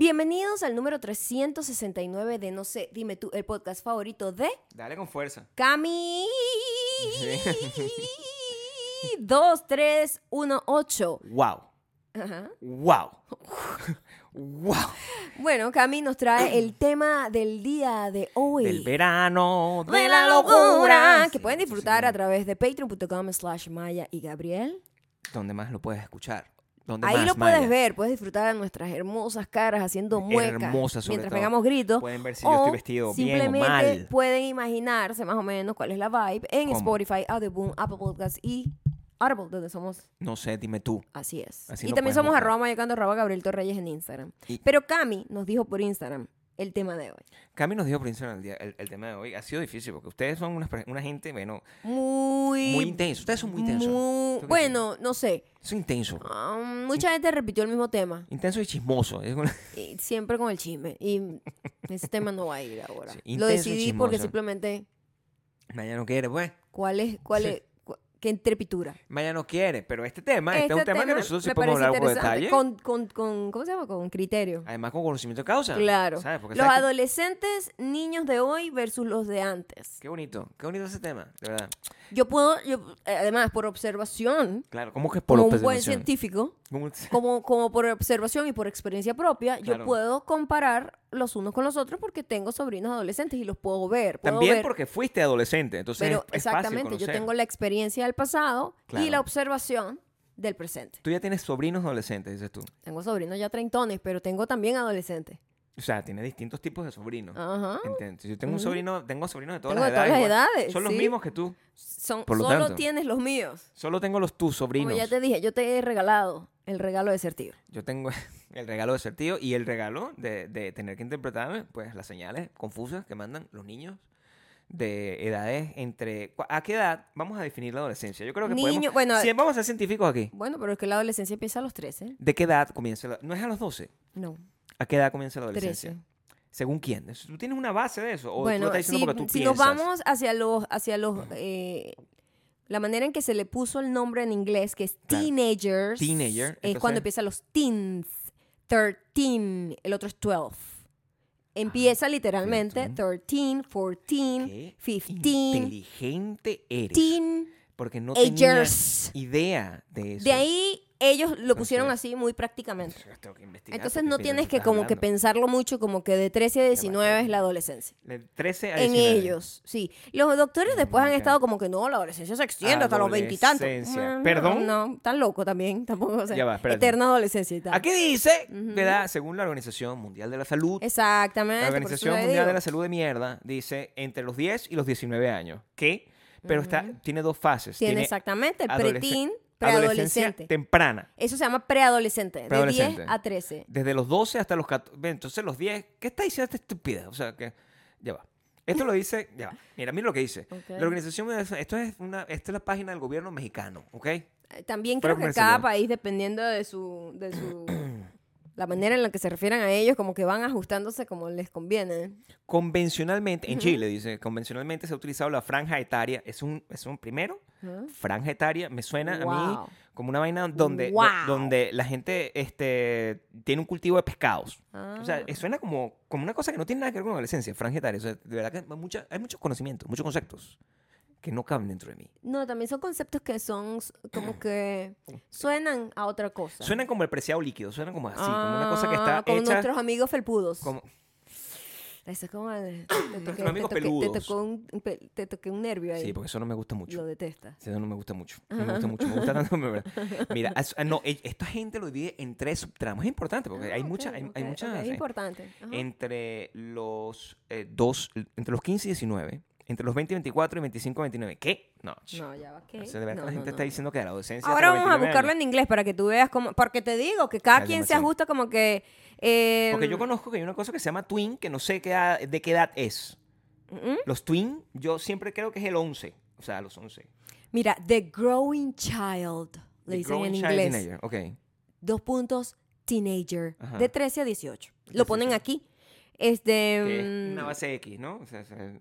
Bienvenidos al número 369 de No sé, dime tú, el podcast favorito de Dale con fuerza. Cami. 2318. Wow. Ajá. Wow. wow. Bueno, Cami nos trae el tema del día de hoy. Del verano, de la locura. Que Sí, pueden disfrutar sí. a través de patreon.com slash Maya y Gabriel. ¿Dónde más lo puedes escuchar? ¿Dónde Ahí más, lo puedes Maya? ver, puedes disfrutar de nuestras hermosas caras haciendo muecas Hermosas, sobre mientras todo. pegamos gritos. Pueden ver si yo estoy vestido bien o simplemente mal. pueden imaginarse más o menos cuál es la vibe en ¿Cómo? Spotify, Audioboom, Apple Podcasts y Audible, donde somos No sé, dime tú. así es. Así y también somos buscar. arroba mayocando arroba Gabriel Torreyes en Instagram. Y- Pero Cami nos dijo por Instagram el tema de hoy. Cami nos dijo por el, día- el, el tema de hoy. Ha sido difícil porque ustedes son una, una gente, bueno, Muy... muy intenso. Ustedes son muy intensos. muy- ¿Tú qué bueno, no sé. Son intenso. Ah, mucha gente repitió el mismo tema. Intenso y chismoso. Es una- Y siempre con el chisme. Y ese tema no va a ir ahora. Sí, Lo decidí porque simplemente, Maya no quiere, pues. ¿cuál es, cuál Sí. es, qué entrepitura? Maya no quiere. Pero este tema, este, es un tema, que nosotros sí podemos hablar con detalle. Con, con, con- ¿cómo se llama? Con criterio. Además, con conocimiento de causa. Claro. ¿Sabes? Porque Los sabes que- adolescentes niños de hoy versus los de antes. Qué bonito, qué bonito ese tema, de verdad. Yo puedo, yo, además, por observación, Claro, ¿cómo que por como un buen observación? científico, ¿Cómo- como, como por observación y por experiencia propia, yo Claro. puedo comparar los unos con los otros porque tengo sobrinos adolescentes y los puedo ver. Puedo También ver porque fuiste adolescente, entonces Pero es, es fácil exactamente, yo conocer. tengo la experiencia del pasado y Claro. la observación del presente. Tú ya tienes sobrinos adolescentes, dices tú. Tengo sobrinos ya treintones, pero tengo también adolescentes. O sea, tienes distintos tipos de sobrinos. Ajá. ¿Entiendes? Yo tengo un sobrino, tengo sobrinos de todas Tengo las de todas las edades. Son los mismos que tú. Son, Por lo solo tanto. tienes los míos. Solo tengo los tus sobrinos. Como ya te dije, yo te he regalado el regalo de ser tío. Yo tengo el regalo de ser tío y el regalo de, de tener que interpretarme, pues, las señales confusas que mandan los niños de edades entre... ¿A qué edad vamos a definir la adolescencia? Yo creo que Niño, podemos... bueno, vamos a ser científicos aquí. Bueno, pero es que la adolescencia empieza a los 13. ¿De qué edad comienza la... No es a los 12. No, ¿A qué edad comienza la adolescencia? 13. ¿Según quién? ¿Tú tienes una base de eso? ¿O tú lo Bueno, estás diciendo si, porque tú si nos vamos hacia los, hacia los, eh, la manera en que se le puso el nombre en inglés, que es Claro. teenagers, Teenager, es cuando empiezan los teens, 13, el otro es 12. Empieza literalmente cierto. 13, 14, Qué 15, inteligente eres. teen porque no tenías idea de eso. De ahí ellos lo pusieron así muy prácticamente. Tengo que investigar Entonces no tienes que como que pensarlo mucho, como que de 13 a 19 va. es la adolescencia. De 13 a En 19. ellos, sí. Los doctores después han estado como que no, la adolescencia se extiende hasta los veintitantos. Adolescencia. Mm, ¿Perdón? No, tan loco también, tampoco. O sea, Ya va, eterna adolescencia y tal. Aquí dice que da, según la Organización Mundial de la Salud, Exactamente. la Organización Mundial de la Salud de mierda dice entre los 10 y los 19 años. ¿Qué? Pero está, tiene dos fases. Tiene exactamente el adolesc- adolescencia preadolescente. temprana. Eso se llama preadolescente, de 10 Preadolescente. a 13. Desde los 12 hasta los 14. Ve, Entonces los 10. ¿Qué está diciendo esta estupidez? O sea, que. Ya va. Esto lo dice. Ya va. Mira, mira lo que dice. La organización. Esto es, una, esta es la página del gobierno mexicano, ¿ok? Eh, También creo que cada país, dependiendo de su, de su la manera en la que se refieran a ellos, como que van ajustándose como les conviene. Convencionalmente, en Chile dice, convencionalmente se ha utilizado la franja etaria. Es un, es un primero, Ajá. franja etaria, me suena a mí Wow. como una vaina donde, Wow. do- donde la gente este, tiene un cultivo de pescados. O Ah. sea, eh, suena como, como una cosa que no tiene nada que ver con adolescencia, franja etaria. O sea, de verdad que hay, mucha- hay muchos conocimientos, muchos conceptos que no caben dentro de mí. No, también son conceptos que son como que suenan a otra cosa. Suena como el preciado líquido, suena como así, como una cosa que está Ah, hecha nuestros amigos felpudos. como... Eso es como... el- Te toqué, amigos te toqué- peludos. te tocó un, un pe- te toqué un nervio ahí. Sí, porque eso no me gusta mucho. Lo detestas. Sí, Eso no me gusta mucho. No me gusta mucho. Me gusta tanto. Mira, no, e- esta gente lo divide en tres subtramos. Es importante porque hay Ah, ok, muchas. Hay, hay muchas. Es eh, importante. Ajá. entre los eh, dos, entre los 15 y 19, entre los 20 y 24 y 25 y 29. ¿Qué? No, No, ya va, ¿qué? o sea, de verdad No, la no, gente no, está diciendo que de la adolescencia. Ahora vamos a 29 buscarlo años. en inglés para que tú veas cómo... Porque te digo que cada Hay quien se ajusta como que... eh, Porque yo conozco que hay una cosa que se llama twin, que no sé qué edad- de qué edad es. ¿Mm? Los twin, yo siempre creo que es el 11. O sea, los 11. Mira, The Growing Child, le The dicen en inglés. teenager, Ok. Dos puntos, teenager, Ajá. de 13 a 18. Lo ponen 18. aquí. Este, Que es mm, una base X, ¿no? O sea, o sea,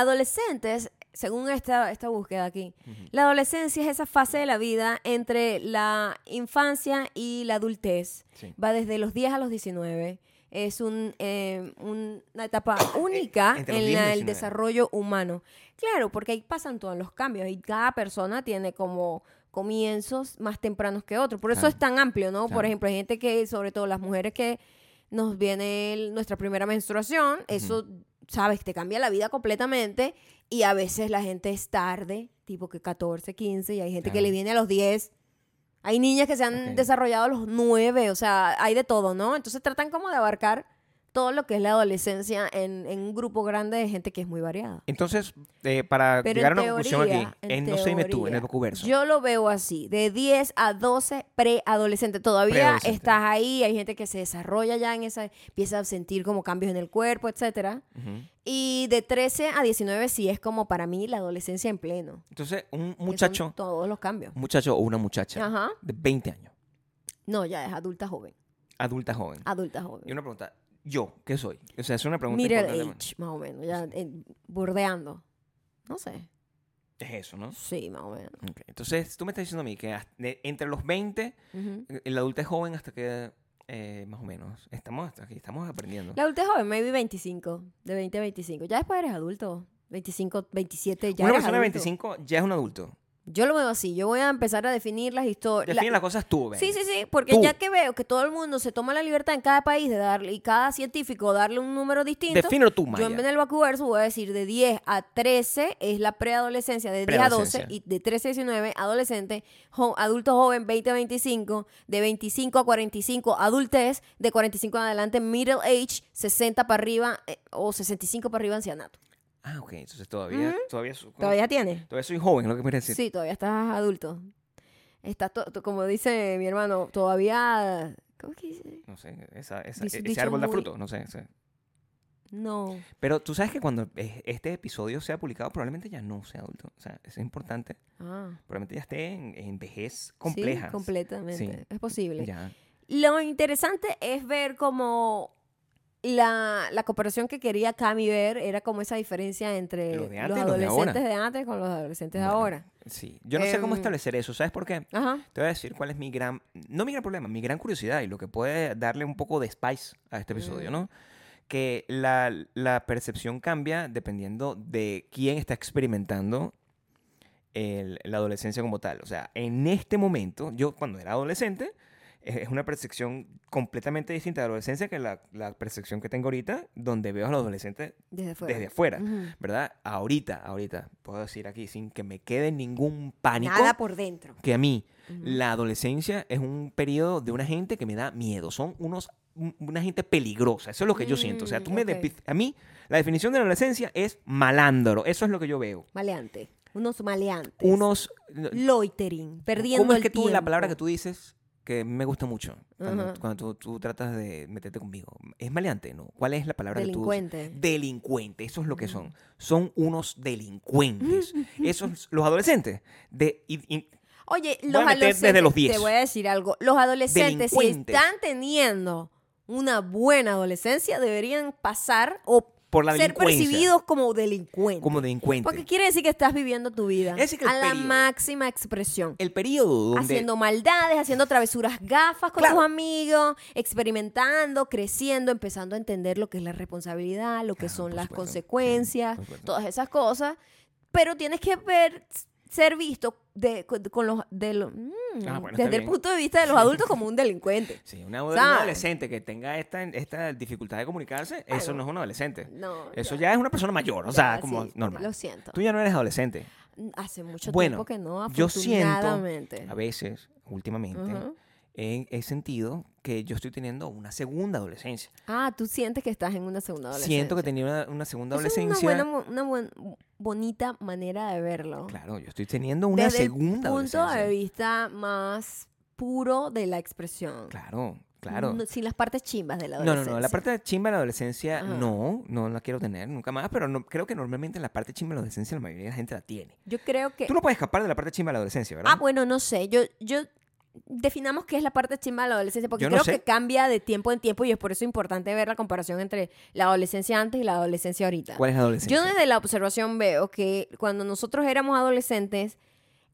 adolescentes, según esta, esta búsqueda aquí, la adolescencia es esa fase de la vida entre la infancia y la adultez. Sí. Va desde los 10 a los 19. es un, eh, un- una etapa única entre los en 10 y la- el 19. desarrollo humano. Claro, porque ahí pasan todos los cambios y cada persona tiene como comienzos más tempranos que otros. Por eso Claro. es tan amplio, ¿no? Por ejemplo, hay gente que, sobre todo las mujeres que nos viene el- nuestra primera menstruación, eso, sabes, te cambia la vida completamente y a veces la gente es tarde, tipo que 14, 15, y hay gente que le viene a los 10. Hay niñas que se han desarrollado a los 9, o sea, hay de todo, ¿no? Entonces tratan como de abarcar todo lo que es la adolescencia en, en un grupo grande de gente que es muy variada. Entonces, eh, para Pero llegar a una conclusión aquí, en en no sé, dime tú, en el docuverso. Yo lo veo así, de 10 a 12 preadolescente. Todavía estás ahí, hay gente que se desarrolla ya en esa, empieza a sentir como cambios en el cuerpo, etcétera. Ujú. Y de 13 a 19 sí es como para mí la adolescencia en pleno. Entonces, un muchacho, Todos los cambios. un muchacho o una muchacha Ajá. de 20 años, No, ya es adulta joven. adulta joven. Adulta Y joven. una pregunta, ¿yo qué soy? O sea, es una pregunta Middle age, más o menos. Ya eh, bordeando. No sé. Es eso, ¿no? Sí, más o menos. Ok, Entonces, tú me estás diciendo a mí que de- entre los 20, Ujú. el adulto es joven hasta que, eh, más o menos, estamos hasta aquí, estamos aprendiendo. La adulta joven, maybe 25. De 20 a 25. Ya después eres adulto. 25, 27, ya una eres persona de adulto. 25 ya es un adulto. Yo lo veo así. Yo voy a empezar a definir las historias. Define las cosas tú, Ben. Sí, sí, sí, porque Tú. ya que veo que todo el mundo se toma la libertad en cada país de darle, y cada científico darle un número distinto, Defínelo tú, yo Maya. en vez del vacuverso voy a decir de 10 a 13 es la preadolescencia, de 10 a 12 Preadolescencia. y de 13 a 19 adolescente, jo- adulto joven 20 a 25, de 25 a 45 adultez, de 45 en adelante middle age, 60 para arriba eh, o 65 para arriba ancianato. Ah, ok, entonces todavía, todavía, su- ¿Todavía tiene? todavía soy joven, es lo que me decir. Sí, todavía estás adulto. Estás, to- to- como dice mi hermano, todavía... ¿Cómo que dice? No sé, esa, esa- Dice- ese dicho árbol da muy- fruto, no sé, no. Pero tú sabes que cuando eh, este episodio sea publicado, probablemente ya no sea adulto. O sea, es importante. Ah, Probablemente ya esté en, en vejez sí, compleja. completamente. Sí. Es posible. Ya. Lo interesante es ver como la, la cooperación que quería Cami ver era como esa diferencia entre Los de los antes los de adolescentes ahora. de antes con los adolescentes de Bueno, ahora. Sí. Yo no sé cómo Em, establecer eso. ¿Sabes por qué? Ajá. Te voy a decir cuál es mi gran, no mi gran problema, mi gran curiosidad y lo que puede darle un poco de spice a este episodio, Mm. ¿no? Que la, la percepción cambia dependiendo de quién está experimentando el- la adolescencia como tal. O sea, en este momento, yo cuando era adolescente, es es una percepción completamente distinta de la adolescencia que la, la percepción que tengo ahorita, donde veo a los adolescentes Desde fuera. desde afuera, Ujú. ¿verdad? Ahorita, ahorita, puedo decir aquí sin que me quede ningún pánico Nada por dentro. que a mí Ujú. la adolescencia es un periodo de una gente que me da miedo. Son unos un- una gente peligrosa. Eso es lo que yo siento. O sea, tú me Mm, ok. depi- a mí la definición de la adolescencia es malandro. Eso es lo que yo veo. Maleante. Unos maleantes. Unos Loitering. Perdiendo ¿Cómo es el que tú la palabra que tiempo. tú dices que me gusta mucho cuando, cuando tú, tú tratas de meterte conmigo? ¿Es maleante? ¿No? ¿Cuál es la palabra que tú Delincuente. Delincuente, eso es lo que son. Son unos delincuentes. Esos, los adolescentes. De, y- y- Oye, los adolescentes. desde los 10. Te voy a decir algo. Los adolescentes, si están teniendo una buena adolescencia, deberían pasar o por la ser delincuencia. percibidos como delincuentes. Como delincuente. Porque quiere decir que estás viviendo tu vida Es decir, que el a la periodo- máxima expresión. el periodo donde Haciendo maldades, haciendo travesuras gafas con Claro. tus amigos, experimentando, creciendo, empezando a entender lo que es la responsabilidad, lo que Claro, son las supuesto. consecuencias, Sí, todas esas cosas. Pero tienes que ver, ser visto de, con los, de los- mm, Ah, bueno, desde el punto de vista de los adultos como un delincuente. Sí, una un adolescente que tenga esta, esta dificultad de comunicarse, eso no es un adolescente. No, Eso ya, es una persona mayor, o sea, como sí, normal. Lo siento. Tú ya no eres adolescente. Hace mucho Bueno, tiempo que no, yo siento. A veces, últimamente. He, he sentido que yo estoy teniendo una segunda adolescencia. Ah, tú sientes que estás en una segunda adolescencia. Siento que tenía una, una segunda Eso es adolescencia. una buena, una buen- bonita manera de verlo. Claro, yo estoy teniendo una Desde segunda el punto adolescencia. de vista más puro de la expresión. Claro, claro. No- sin las partes chimbas de la No, no, adolescencia. no. La parte chimba de la adolescencia, Ajá. no, no la quiero tener nunca más. Pero no, creo que normalmente la parte chimba de la adolescencia la mayoría de la gente la tiene. Yo creo que... Tú no puedes escapar de la parte chimba de la adolescencia, ¿verdad? Ah, bueno, no sé. Yo, yo definamos qué es la parte chimba de la adolescencia, porque Yo no creo sé. que cambia de tiempo en tiempo y es por eso importante ver la comparación entre la adolescencia antes y la adolescencia ahorita. ¿Cuál es la adolescencia? Yo desde la observación veo que cuando nosotros éramos adolescentes,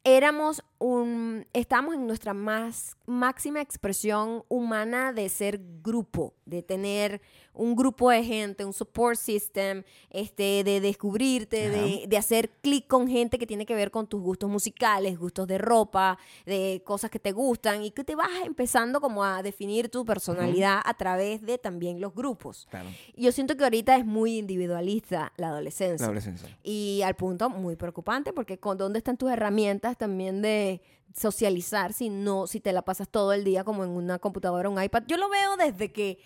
éramos un, estamos en nuestra más máxima expresión humana de ser grupo, de tener un grupo de gente, un support system, este, de descubrirte, de, hacer clic con gente que tiene que ver con tus gustos musicales, gustos de ropa, de cosas que te gustan y que te vas empezando como a definir tu personalidad a través de también los grupos. Claro. Yo siento que ahorita es muy individualista la adolescencia. La adolescencia. Y al punto muy preocupante porque con dónde están tus herramientas también de socializar si no si te la pasas todo el día como en una computadora o un iPad. Yo lo veo desde que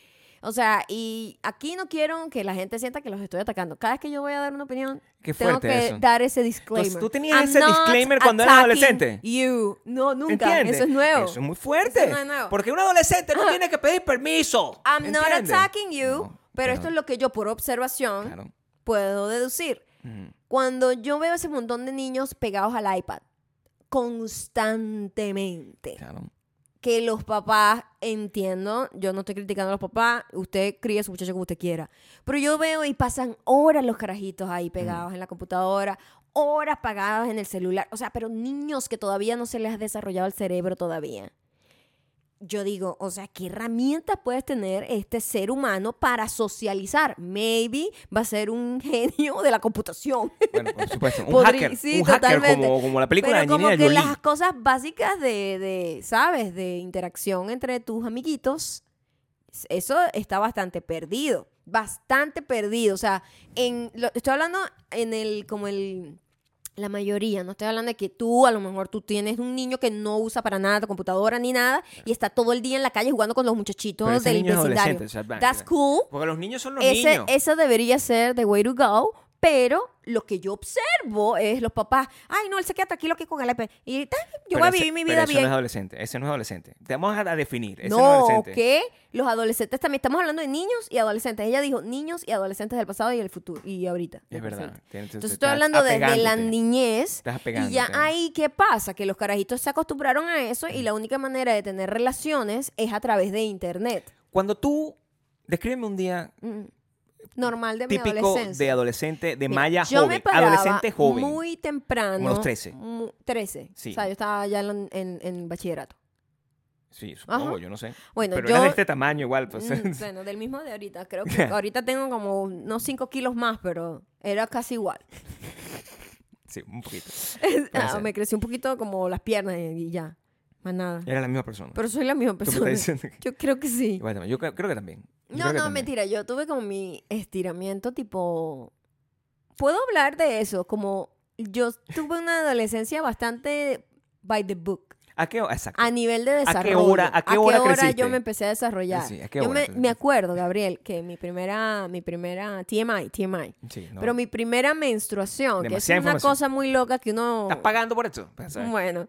o sea, y aquí no quiero que la gente sienta que los estoy atacando. Cada vez que yo voy a dar una opinión, Qué tengo que eso. dar ese disclaimer. Entonces, ¿tú tenías I'm ese disclaimer cuando eras adolescente? You. No, nunca. ¿Entiendes? Eso es nuevo. Eso es muy fuerte. Eso no es nuevo. Porque un adolescente no tiene que pedir permiso. I'm not attacking you, No, pero, esto es lo que yo por observación Claro. puedo deducir. Ujú. Cuando yo veo ese montón de niños pegados al iPad constantemente, Claro. que los papás, entiendo, yo no estoy criticando a los papás, usted críe a su muchacho como usted quiera, pero yo veo y pasan horas los carajitos ahí pegados en la computadora, horas pagados en el celular, o sea, pero niños que todavía no se les ha desarrollado el cerebro todavía. Yo digo, o sea, ¿qué herramientas puedes tener este ser humano para socializar? Maybe va a ser un genio de la computación. Bueno, por supuesto. Un Podría- hacker. sí, un hacker como, como la película Pero de como que Jolie. las cosas básicas de, de, ¿sabes? De interacción entre tus amiguitos, eso está bastante perdido. Bastante perdido. O sea, en, lo- estoy hablando en el, como el, la mayoría. No estoy hablando de que tú, a lo mejor tú tienes un niño que no usa para nada tu computadora ni nada y está todo el día en la calle jugando con los muchachitos Pero ese del niño es vecindario. adolescente, o sea, va- That's cool. Porque los niños son los Ese, niños. esa debería ser the way to go. Pero lo que yo observo es los papás, ay, no, él se queda tranquilo aquí con el iPad. Y "Ah, yo Pero voy a ese- vivir mi pero vida ese no bien. es adolescente. Ese no es adolescente. Te vamos a, a definir. Ese no, no, es adolescente. que los adolescentes también. Estamos hablando de niños y adolescentes. Ella dijo niños y adolescentes del pasado y el futuro. Y ahorita. Es verdad. Tienes- Entonces estoy hablando desde la niñez. Estás Y ya ahí, ¿qué pasa? Que los carajitos se acostumbraron a eso y la única manera de tener relaciones es a través de internet. Cuando tú... Descríbeme un día Mm. Normal de mi típico adolescencia. de adolescente, de Mira, yo joven. me paraba adolescente joven. Muy temprano. Como los 13. mu- 13. Sí. O sea, yo estaba ya en, en- en bachillerato. Sí, supongo, Ajá. yo no sé. Bueno, Pero yo. eras de este tamaño igual. Pues. Mm, bueno, del mismo de ahorita. Creo que ahorita tengo como unos 5 kilos más, pero era casi igual. sí, un poquito. Ah, me creció un poquito como las piernas y ya. Más nada. Era la misma persona. Pero soy la misma persona. Yo creo que sí. Yo creo que también. Yo No, no, mentira. Yo tuve como mi estiramiento tipo... Puedo hablar de eso, como yo tuve una adolescencia bastante by the book. ¿A qué hora? Exacto. A nivel de qué desarrollo. hora- a qué hora yo me empecé a desarrollar? Sí, ¿a qué yo hora me, te me acuerdo, Gabriel, que mi primera, mi primera TMI, TMI. Sí, no. Pero mi primera menstruación, que es una cosa muy loca que uno... ¿Estás pagando por esto? Pues. Bueno,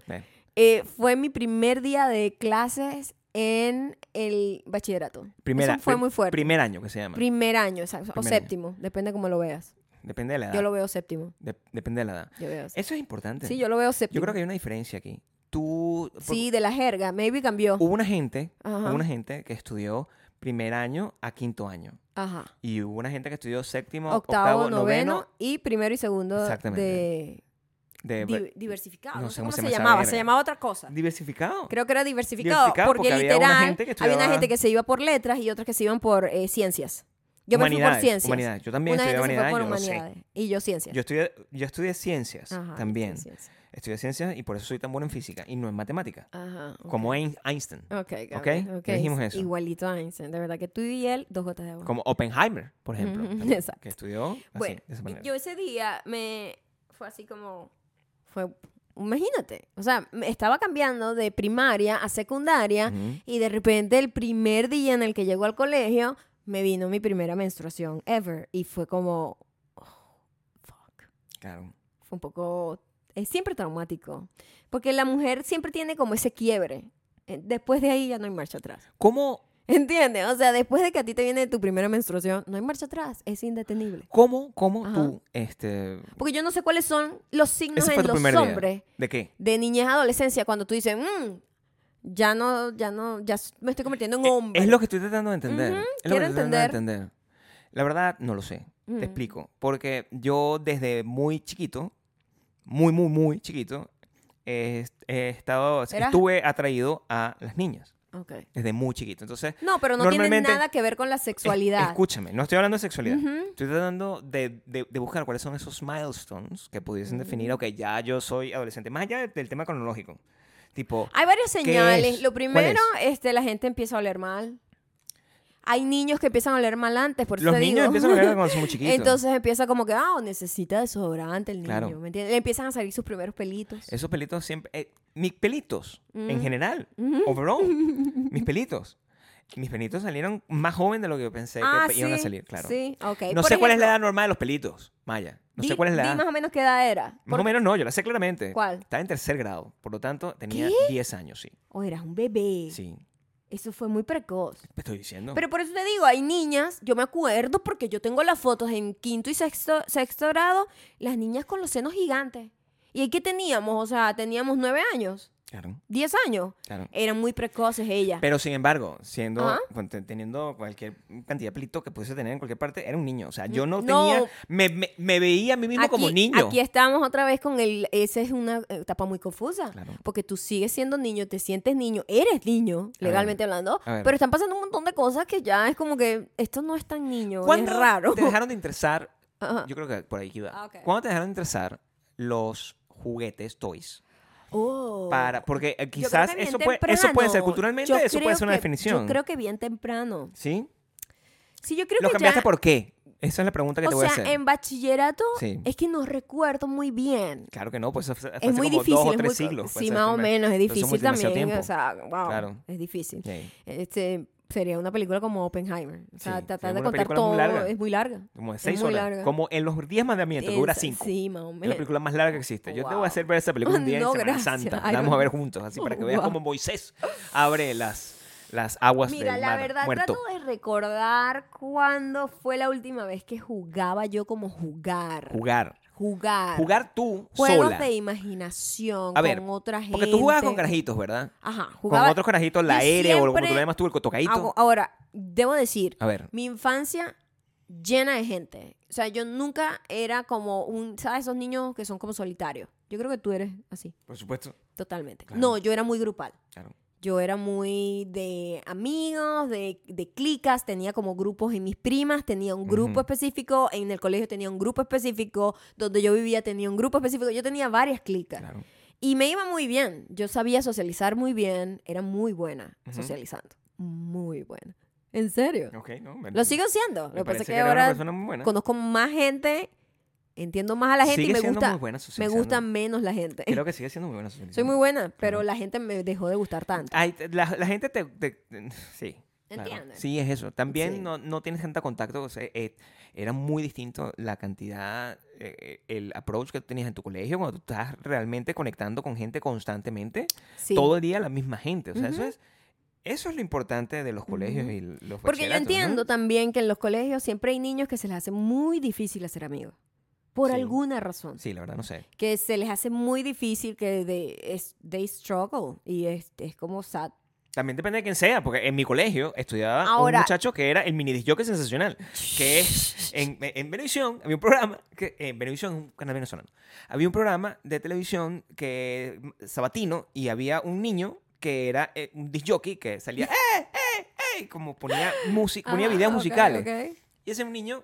eh, fue mi primer día de clases en el bachillerato. Primera, Eso fue muy fuerte. Primer año que se llama. Primer año, exacto. Primer o año. séptimo, depende cómo lo veas. Depende de la edad. Yo lo veo séptimo. De- depende de la edad. Yo veo séptimo. Eso es importante. Sí, yo lo veo séptimo. Yo creo que hay una diferencia aquí. Tú... Sí, de la jerga. Maybe cambió. Hubo una gente, Ajá. hubo una gente que estudió primer año a quinto año. Ajá. Y hubo una gente que estudió séptimo, Octavo, noveno, y primero y segundo Exactamente. de de di- diversificado. no sé cómo se llamaba. verga. Se llamaba otra cosa. diversificado. Creo que era diversificado. Diversificado, porque, porque había una literal, gente que había una gente que se iba por letras y otras que se iban por eh, ciencias. Yo me fui por ciencias. humanidades. Yo también una estudié humanidades, por yo sé. humanidades. Y yo ciencias. Yo estudié, yo estudié ciencias Ajá, también. ciencias. Estudié ciencias y por eso soy tan bueno en física y no en matemática. Ajá. Como Ein- Einstein. Ok, ¿Ok? Gabriel, ok. Ya dijimos eso. Igualito a Einstein. De verdad que tú y él, dos gotas de agua. Como Oppenheimer, por ejemplo. También, exacto. Que estudió así, Bueno, de esa manera. yo ese día me fue así como fue imagínate, o sea, estaba cambiando de primaria a secundaria y de repente el primer día en el que llego al colegio me vino mi primera menstruación ever y fue como oh, fuck. Claro. Fue un poco es siempre traumático, porque la mujer siempre tiene como ese quiebre. Eh, Después de ahí ya no hay marcha atrás. ¿Cómo, ¿Entiendes? O sea, después de que a ti te viene tu primera menstruación, no hay marcha atrás, es indetenible. cómo, cómo Ajá. tú, este... Porque yo no sé cuáles son los signos en los día. hombres ¿De qué? de niñez adolescencia cuando tú dices, "Mm, ya no, ya no, ya me estoy convirtiendo en Eh, hombre. Es lo que estoy tratando de entender. Es lo que quiero estoy tratando de entender. La verdad, no lo sé. Mm. Te explico. Porque yo desde muy chiquito, muy, muy, muy chiquito, he, he estado, Eras- estuve atraído a las niñas Ok. desde muy chiquito. Entonces, No, pero no tiene nada que ver con la es- sexualidad. escúchame, no estoy hablando de sexualidad. Ujú. Estoy tratando de, de- de buscar cuáles son esos milestones que pudiesen definir, ok, ya yo soy adolescente. Más allá del, tema cronológico. Tipo, Hay varias señales. es? Lo ¿Cuál primero, este, la gente empieza a oler mal. Hay niños que empiezan a oler mal antes, por eso los te niños digo. empiezan a ver cuando son muy chiquitos. Entonces empieza como que, ah, necesita desodorante el niño, Claro. ¿me entiendes? Le empiezan a salir sus primeros pelitos. Esos pelitos siempre... eh, mis pelitos, en Mm. general, overall, mis pelitos. Mis pelitos salieron más joven de lo que yo pensé ah, que sí, iban a salir, claro. Sí, ok. No Por sé cuál es la ejemplo, edad normal de los pelitos, Maya. No di- sé cuál es la edad. más o menos qué edad era. Más Por- o menos no, yo la sé claramente. ¿Cuál? Estaba en tercer grado, por lo tanto tenía 10 años, sí. O eras un bebé. Sí, Eso fue muy precoz. te estoy diciendo. Pero por eso te digo, hay niñas, yo me acuerdo porque yo tengo las fotos en quinto y sexto, sexto grado, las niñas con los senos gigantes. ¿Y qué teníamos? O sea, teníamos nueve años, Claro, diez años. claro. Eran muy precoces ellas. Pero sin embargo, siendo Ajá. teniendo cualquier cantidad de pelito que pudiese tener en cualquier parte, era un niño. O sea, yo no, No. tenía. Me, me- me veía a mí mismo como niño. Aquí estamos otra vez con el. Esa es una etapa muy confusa. Claro. Porque tú sigues siendo niño, te sientes niño, eres niño, legalmente hablando. Pero están pasando un montón de cosas que ya es como que esto no es tan niño, es ¿Cuándo raro. te dejaron de interesar? Ajá. Yo creo que por ahí iba. Ah, ok. ¿Cuándo te dejaron de interesar los juguetes, toys? Oh. Para, porque eh, quizás eso puede, eso puede ser culturalmente, Yo eso puede ser una que- definición. Yo creo que bien temprano. ¿Sí? Sí, yo creo ¿Lo que cambiaste ya... por qué? Esa es la pregunta que te o voy sea, a hacer. en bachillerato Sí. es que no recuerdo muy bien. Claro que no, pues fue Es muy como difícil. dos o es tres muy- siglos. pues, Sí, más o menos. Es difícil también. O sea, wow. Claro. Es difícil. Sí. Este, sería una película como Oppenheimer. O sea, Sí, tratar de contar muy todo larga. es muy larga. Como de seis horas. larga. Como en los 10 mandamientos, que dura 5. Sí, más o Es la menos. película más larga que existe. Yo te voy a hacer ver esa película un día No, en Semana gracias. Santa. Ay, La vamos no. a ver juntos, así para que veas Wow. cómo Moisés abre las, las aguas Mira, del la mar verdad muerto. trato de recordar cuándo fue la última vez que jugaba yo como jugar. Jugar. Jugar. Jugar tú Juegos sola. de imaginación A ver, con otra gente. Porque tú jugabas con carajitos, ¿verdad? Ajá, Con jugaba. otros carajitos, la aire o como tú le llamas tú, el tocadito. hago- ahora, debo decir, A ver. mi infancia llena de gente. O sea, yo nunca era como un, ¿sabes? Esos niños que son como solitarios. Yo creo que tú eres así, Por supuesto. totalmente. Claro. No, yo era muy grupal. Claro. Yo era muy de amigos, de, de clicas, tenía como grupos en mis primas, tenía un grupo específico, en el colegio tenía un grupo específico, donde yo vivía tenía un grupo específico, yo tenía varias clicas. Claro. Y me iba muy bien, yo sabía socializar muy bien, era muy buena socializando, muy buena. ¿En serio? Ok, no. me- Lo sigo siendo, me lo que pasa es que ahora conozco más gente, entiendo más a la gente Sigue y me siendo gusta, muy buena me gusta menos la gente. Creo que sigue siendo muy buena. Soy muy buena, pero la gente me dejó de gustar tanto. Ay, la, la gente te... te- sí. claro. ¿Entiendes? Sí, es eso. También Sí. no, no tienes tanta contacto. o sea, eh, era muy distinto la cantidad, eh, el approach que tú tenías en tu colegio cuando tú estás realmente conectando con gente constantemente. Sí. Todo el día la misma gente. O sea, eso es... Eso es lo importante de los colegios y los Porque yo entiendo también que en los colegios siempre hay niños que se les hace muy difícil hacer amigos. Por Sí. alguna razón. Sí, la verdad no sé. Que se les hace muy difícil que de, es, they struggle. Y es, es como sad. También depende de quién sea, porque en mi colegio estudiaba Ahora- un muchacho que era el mini jockey sensacional, que es en, en Venevisión, había un programa, que en Venevisión es un canal venezolano, había un programa de televisión que sabatino y había un niño que era eh, un disc jockey que salía, ¡eh, eh, eh! Como ponía música, ponía Ah, videos ok, musicales. ok. Y ese niño,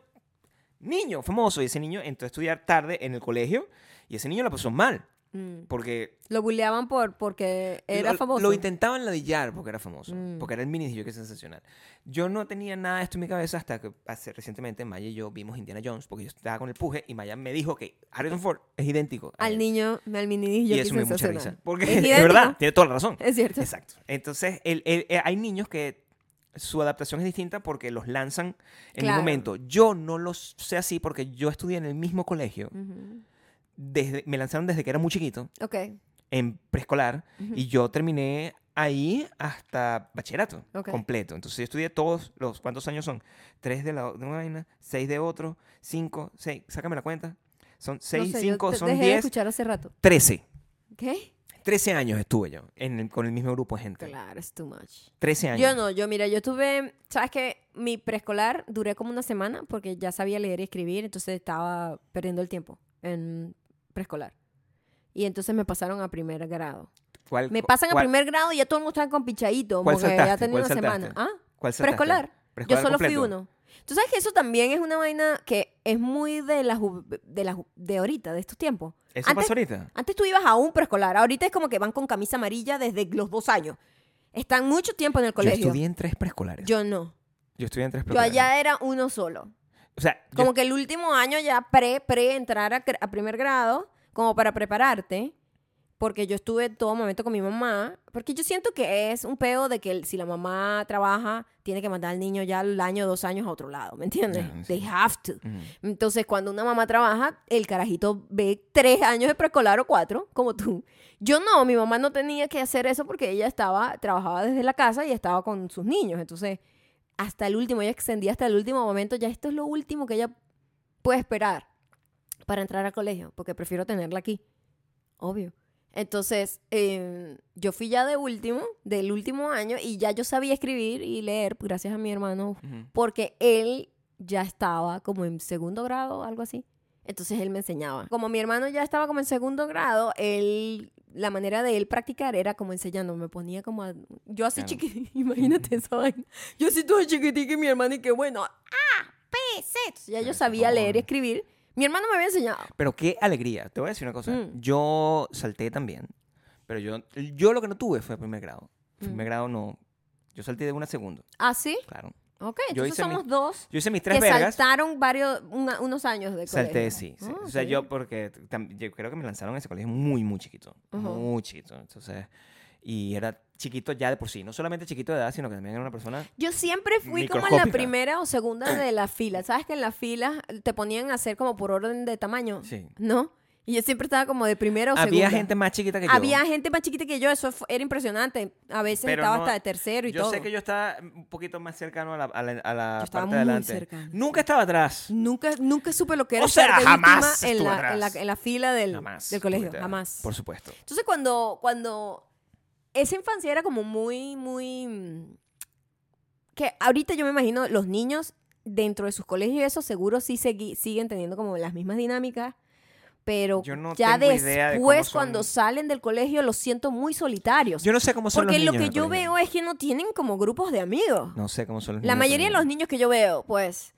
niño famoso, y ese niño entró a estudiar tarde en el colegio y ese niño la pasó mal, Mm. porque Lo bulleaban por, porque era lo, famoso. Lo intentaban ladillar porque era famoso. Mm. Porque era el mini yo que es sensacional. Yo no tenía nada de esto en mi cabeza hasta que hace, recientemente Maya y yo vimos Indiana Jones porque yo estaba con el puje y Maya me dijo que Harrison Ford es idéntico. al niño, al mini Y DJ eso me dio mucha risa. Porque Es de verdad, tiene toda la razón. Es cierto. Exacto. Entonces, el- el- eh, hay niños que su adaptación es distinta porque los lanzan en Claro. un momento. Yo no los sé así porque yo estudié en el mismo colegio. Desde, me lanzaron desde que era muy chiquito Ok. en preescolar Ujú. y yo terminé ahí hasta bachillerato Ok. completo. Entonces yo estudié todos los, ¿cuántos años son? Tres de, la, de una vaina, seis de otro, cinco, seis, sácame la cuenta. Son seis, no sé, yo cinco, te- son dejé de diez, escuchar hace rato. trece. ¿Qué? Trece años estuve yo en el- con el mismo grupo de gente. Claro, es too much. Trece años. Yo no, yo mira, yo tuve, sabes que mi preescolar duré como una semana porque ya sabía leer y escribir, entonces estaba perdiendo el tiempo en preescolar. Y entonces me pasaron a primer grado. ¿Cuál- Me pasan a cuál- primer grado y ya todo el mundo está con pichadito. ¿Cuál Porque ya saltaste? tenía ¿Cuál una saltaste? semana. ¿Ah? cuál saltaste? Preescolar. Yo ¿Preescolar solo fui completo? uno. Tú sabes que eso también es una vaina que es muy de la ju- de la ju- de ahorita, de estos tiempos. ¿Eso Antes- pasó ahorita? Antes tú ibas a un preescolar, ahorita es como que van con camisa amarilla desde los dos años. Están mucho tiempo en el Yo colegio. estudié en tres preescolares. Yo, Yo no. estudié en tres Yo preescolares. allá era uno solo. O sea, yo- Como que el último año ya pre, pre entrar a primer grado, como para prepararte, porque yo estuve todo momento con mi mamá, porque yo siento que es un peo de que si la mamá trabaja, tiene que mandar al niño ya al año, dos años a otro lado, ¿me entiendes? Sí. They have to. Ujú. Entonces, cuando una mamá trabaja, el carajito ve tres años de preescolar o cuatro, como tú. Yo no, mi mamá no tenía que hacer eso porque ella estaba, trabajaba desde la casa y estaba con sus niños. Entonces, hasta el último, ella extendía hasta el último momento, ya esto es lo último que ella puede esperar para entrar al colegio, porque prefiero tenerla aquí, obvio. Entonces, eh, yo fui ya de último, del último año, y ya yo sabía escribir y leer, gracias a mi hermano porque él ya estaba como en segundo grado, algo así. Entonces él me enseñaba. Como mi hermano ya estaba como en segundo grado, él, la manera de él practicar era como enseñando. Me ponía como a- yo así Claro. chiquitita, imagínate esa vaina. Yo así toda chiquitica y mi hermano y que bueno, A, P, ya yo sabía leer y escribir. Mi hermano me había enseñado. Pero qué alegría. Te voy a decir una cosa. Mm. Yo salté también. Pero yo, yo lo que no tuve fue primer grado. Mm. Primer grado no. Yo salté de una a segundo. ¿Ah, sí? Claro. Ok, Yo entonces hice mi- somos dos Yo hice mis tres que vergas. saltaron varios, una- unos años de colegio. Salté, sí. sí. Ah, o sea, sí. yo porque tam- yo creo que me lanzaron a ese colegio muy, muy chiquito. Ujú. Muy chiquito. Entonces, y era chiquito ya de por sí. No solamente chiquito de edad, sino que también era una persona... Yo siempre fui como en la primera o segunda de la fila. ¿Sabes que en la fila te ponían a hacer como por orden de tamaño? Sí. ¿No? Y yo siempre estaba como de primera o Había segunda. gente más chiquita que yo. Había gente más chiquita que yo, eso era impresionante. A veces Pero estaba no- hasta de tercero y Yo todo. sé que yo estaba un poquito más cercano a la, a la, a la Yo estaba parte de muy adelante. cercano. Nunca estaba atrás. Nunca, nunca supe lo que era O sea, de jamás en la, en, la, atrás. en la fila del, Jamás. del colegio. Jamás. Por supuesto. Entonces cuando, cuando esa infancia era como muy, muy... mm, Que ahorita yo me imagino los niños dentro de sus colegios y eso seguro sí segui- siguen teniendo como las mismas dinámicas, pero Yo no ya de después cuando salen del colegio los siento muy solitarios. Yo no sé cómo son porque los lo niños que en el yo colegio. veo es que no tienen como grupos de amigos. No sé cómo son los La niños. mayoría de los niños que yo veo, pues,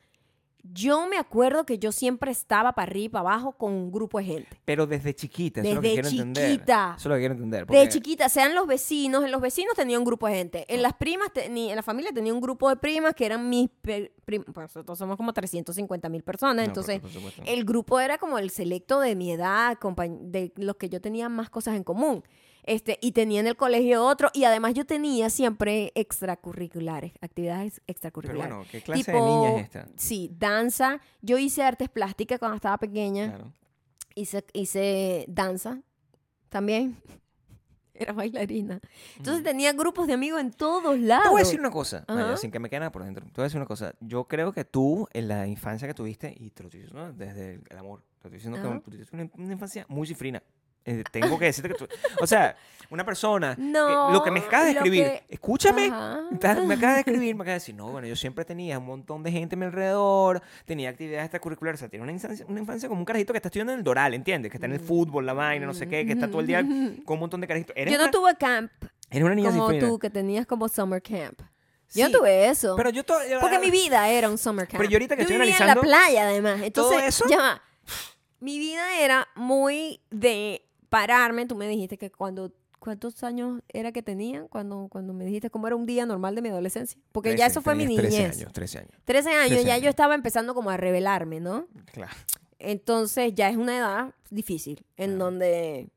yo me acuerdo que yo siempre estaba para arriba y para abajo con un grupo de gente. Pero desde chiquita, eso es lo que Desde quiero entender. chiquita. Eso es lo que quiero entender. De porque- chiquita, sean los vecinos, en los vecinos tenía un grupo de gente. En las primas, teni- en la familia tenía un grupo de primas que eran mis pe- prim- pues nosotros somos como 350 mil personas. No, por- entonces, por supuesto. el grupo era como el selecto de mi edad, de los que yo tenía más cosas en común. Este, y tenía en el colegio otro, y además yo tenía siempre extracurriculares, actividades Pero extracurriculares. bueno, ¿qué clase de niña es esta? Sí, danza. Yo hice artes plásticas cuando estaba pequeña. Claro. Hice, hice danza también. Era bailarina. Entonces tenía grupos de amigos en todos lados. Te voy a decir una cosa, sin que me quede nada por dentro. Te voy a decir una cosa. Yo creo que tú, en la infancia que tuviste, y te lo estoy diciendo desde el amor, te estoy diciendo que tú tuviste una, una infancia muy cifrina. Eh, tengo que decirte que tú. O sea, una persona. que- No, lo que me acabas de escribir, que- escúchame. Ajá. Me acabas de escribir, me acabas de decir, no, bueno, yo siempre tenía un montón de gente a mi alrededor, tenía actividades extracurriculares, o sea, tiene una infancia, una infancia como un carajito que está estudiando en el Doral, ¿entiendes? Que está en el fútbol, la vaina, no sé qué, que está todo el día con un montón de carajitos. Eres Yo no una- tuve camp eres una niña como tú, que tenías como summer camp. Yo no tuve eso. Pero yo to- Porque mi vida era un summer camp. Pero yo ahorita que estoy vivía analizando en la playa, además. Entonces, eso- ya va. Mi vida era muy de pararme. Tú me dijiste que cuando... ¿Cuántos años era que tenía cuando, cuando me dijiste cómo era un día normal de mi adolescencia? Porque ya 13, eso fue mi niñez. 13 años, 13 años. 13 años, 13 ya años. yo estaba empezando como a revelarme, ¿no? Claro. Entonces ya es una edad difícil, en Claro. donde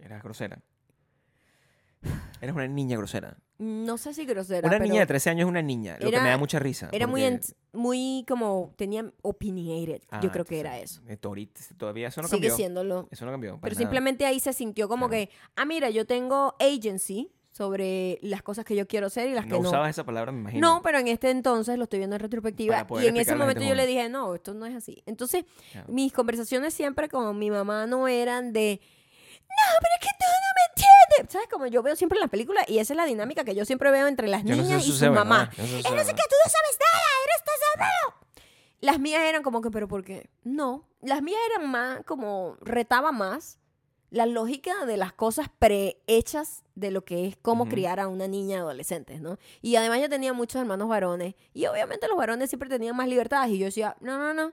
Eras grosera. Eres una niña grosera. No sé si grosera, Una pero niña de 13 años es una niña. Lo que me da mucha risa. era muy, muy como, tenía opinionated, Ah, yo creo que era eso. eh, ahorita- todavía eso no Sigue cambió. siéndolo. Eso no cambió. Pero nada. simplemente ahí se sintió como Claro. que, ah, mira, yo tengo agency sobre las cosas que yo quiero hacer y las No que no. usabas esa palabra, me imagino. No, pero en este entonces lo estoy viendo en retrospectiva y en ese momento yo le dije, no, esto no es así. Entonces, Claro. mis conversaciones siempre con mi mamá no eran de, no, pero es que tú no ¿Sabes? Como yo veo siempre en las películas y esa es la dinámica que yo siempre veo entre las Yo no sé niñas y mamás. yo no sé Es no sé verdad. qué, tú no sabes nada, eres tesorero. Las mías eran como que, pero ¿por qué? No, las mías eran más, como retaba más la lógica de las cosas prehechas de lo que es cómo Ujú. criar a una niña adolescente, ¿no? Y además yo tenía muchos hermanos varones y obviamente los varones siempre tenían más libertades y yo decía, no, no, no.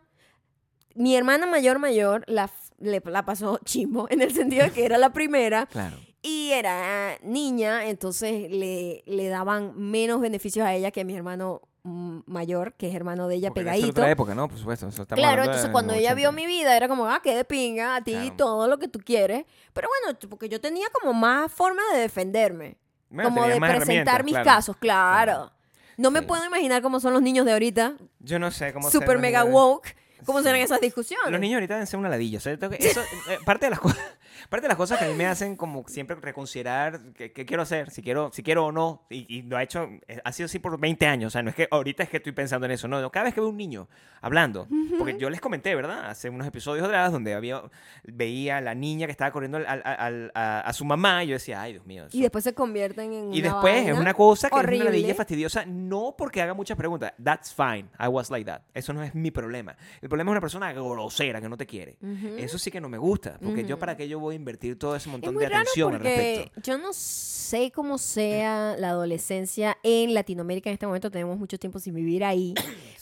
Mi hermana mayor mayor la, le, la pasó chimbo en el sentido de que era la primera Claro. Y era niña, entonces le, le daban menos beneficios a ella que a mi hermano mayor, que es hermano de ella Porque pegadito. otra época, ¿no? Por supuesto. eso Claro, entonces de cuando ella 80. vio mi vida era como, ah, qué de pinga, a ti Claro. todo lo que tú quieres. Pero bueno, porque yo tenía como más forma de defenderme, Bueno, como de presentar mis claro. casos, claro. Claro. No me puedo imaginar cómo son los niños de ahorita, Yo no sé cómo super mega niños woke, cómo Sí. serán esas discusiones. Los niños ahorita deben ser una ladilla. o sea, que- eso, eh, parte, de las cosas, parte de las cosas que a mí me hacen como siempre reconsiderar qué, qué quiero hacer, si quiero, si quiero o no. Y, y lo ha hecho, eh, ha sido así por 20 años. O sea, no es que ahorita es que estoy pensando en eso. No, cada vez que veo un niño hablando, porque yo les comenté, ¿verdad? Hace unos episodios atrás donde había, veía a la niña que estaba corriendo al- al- al- a, a su mamá y yo decía, ay, Dios mío. Y eso- después se convierten en y una después es vaina una cosa que es horrible. una ladilla fastidiosa, no porque haga muchas preguntas. That's fine. I was like that. Eso no es mi problema. El problema es una persona grosera que no te quiere. Ujú. Eso sí que no me gusta, porque yo Ujú. para qué yo voy a invertir todo ese Es montón muy de raro atención al porque respecto. yo no sé cómo sea la adolescencia en Latinoamérica en este momento. Tenemos mucho tiempo sin vivir ahí.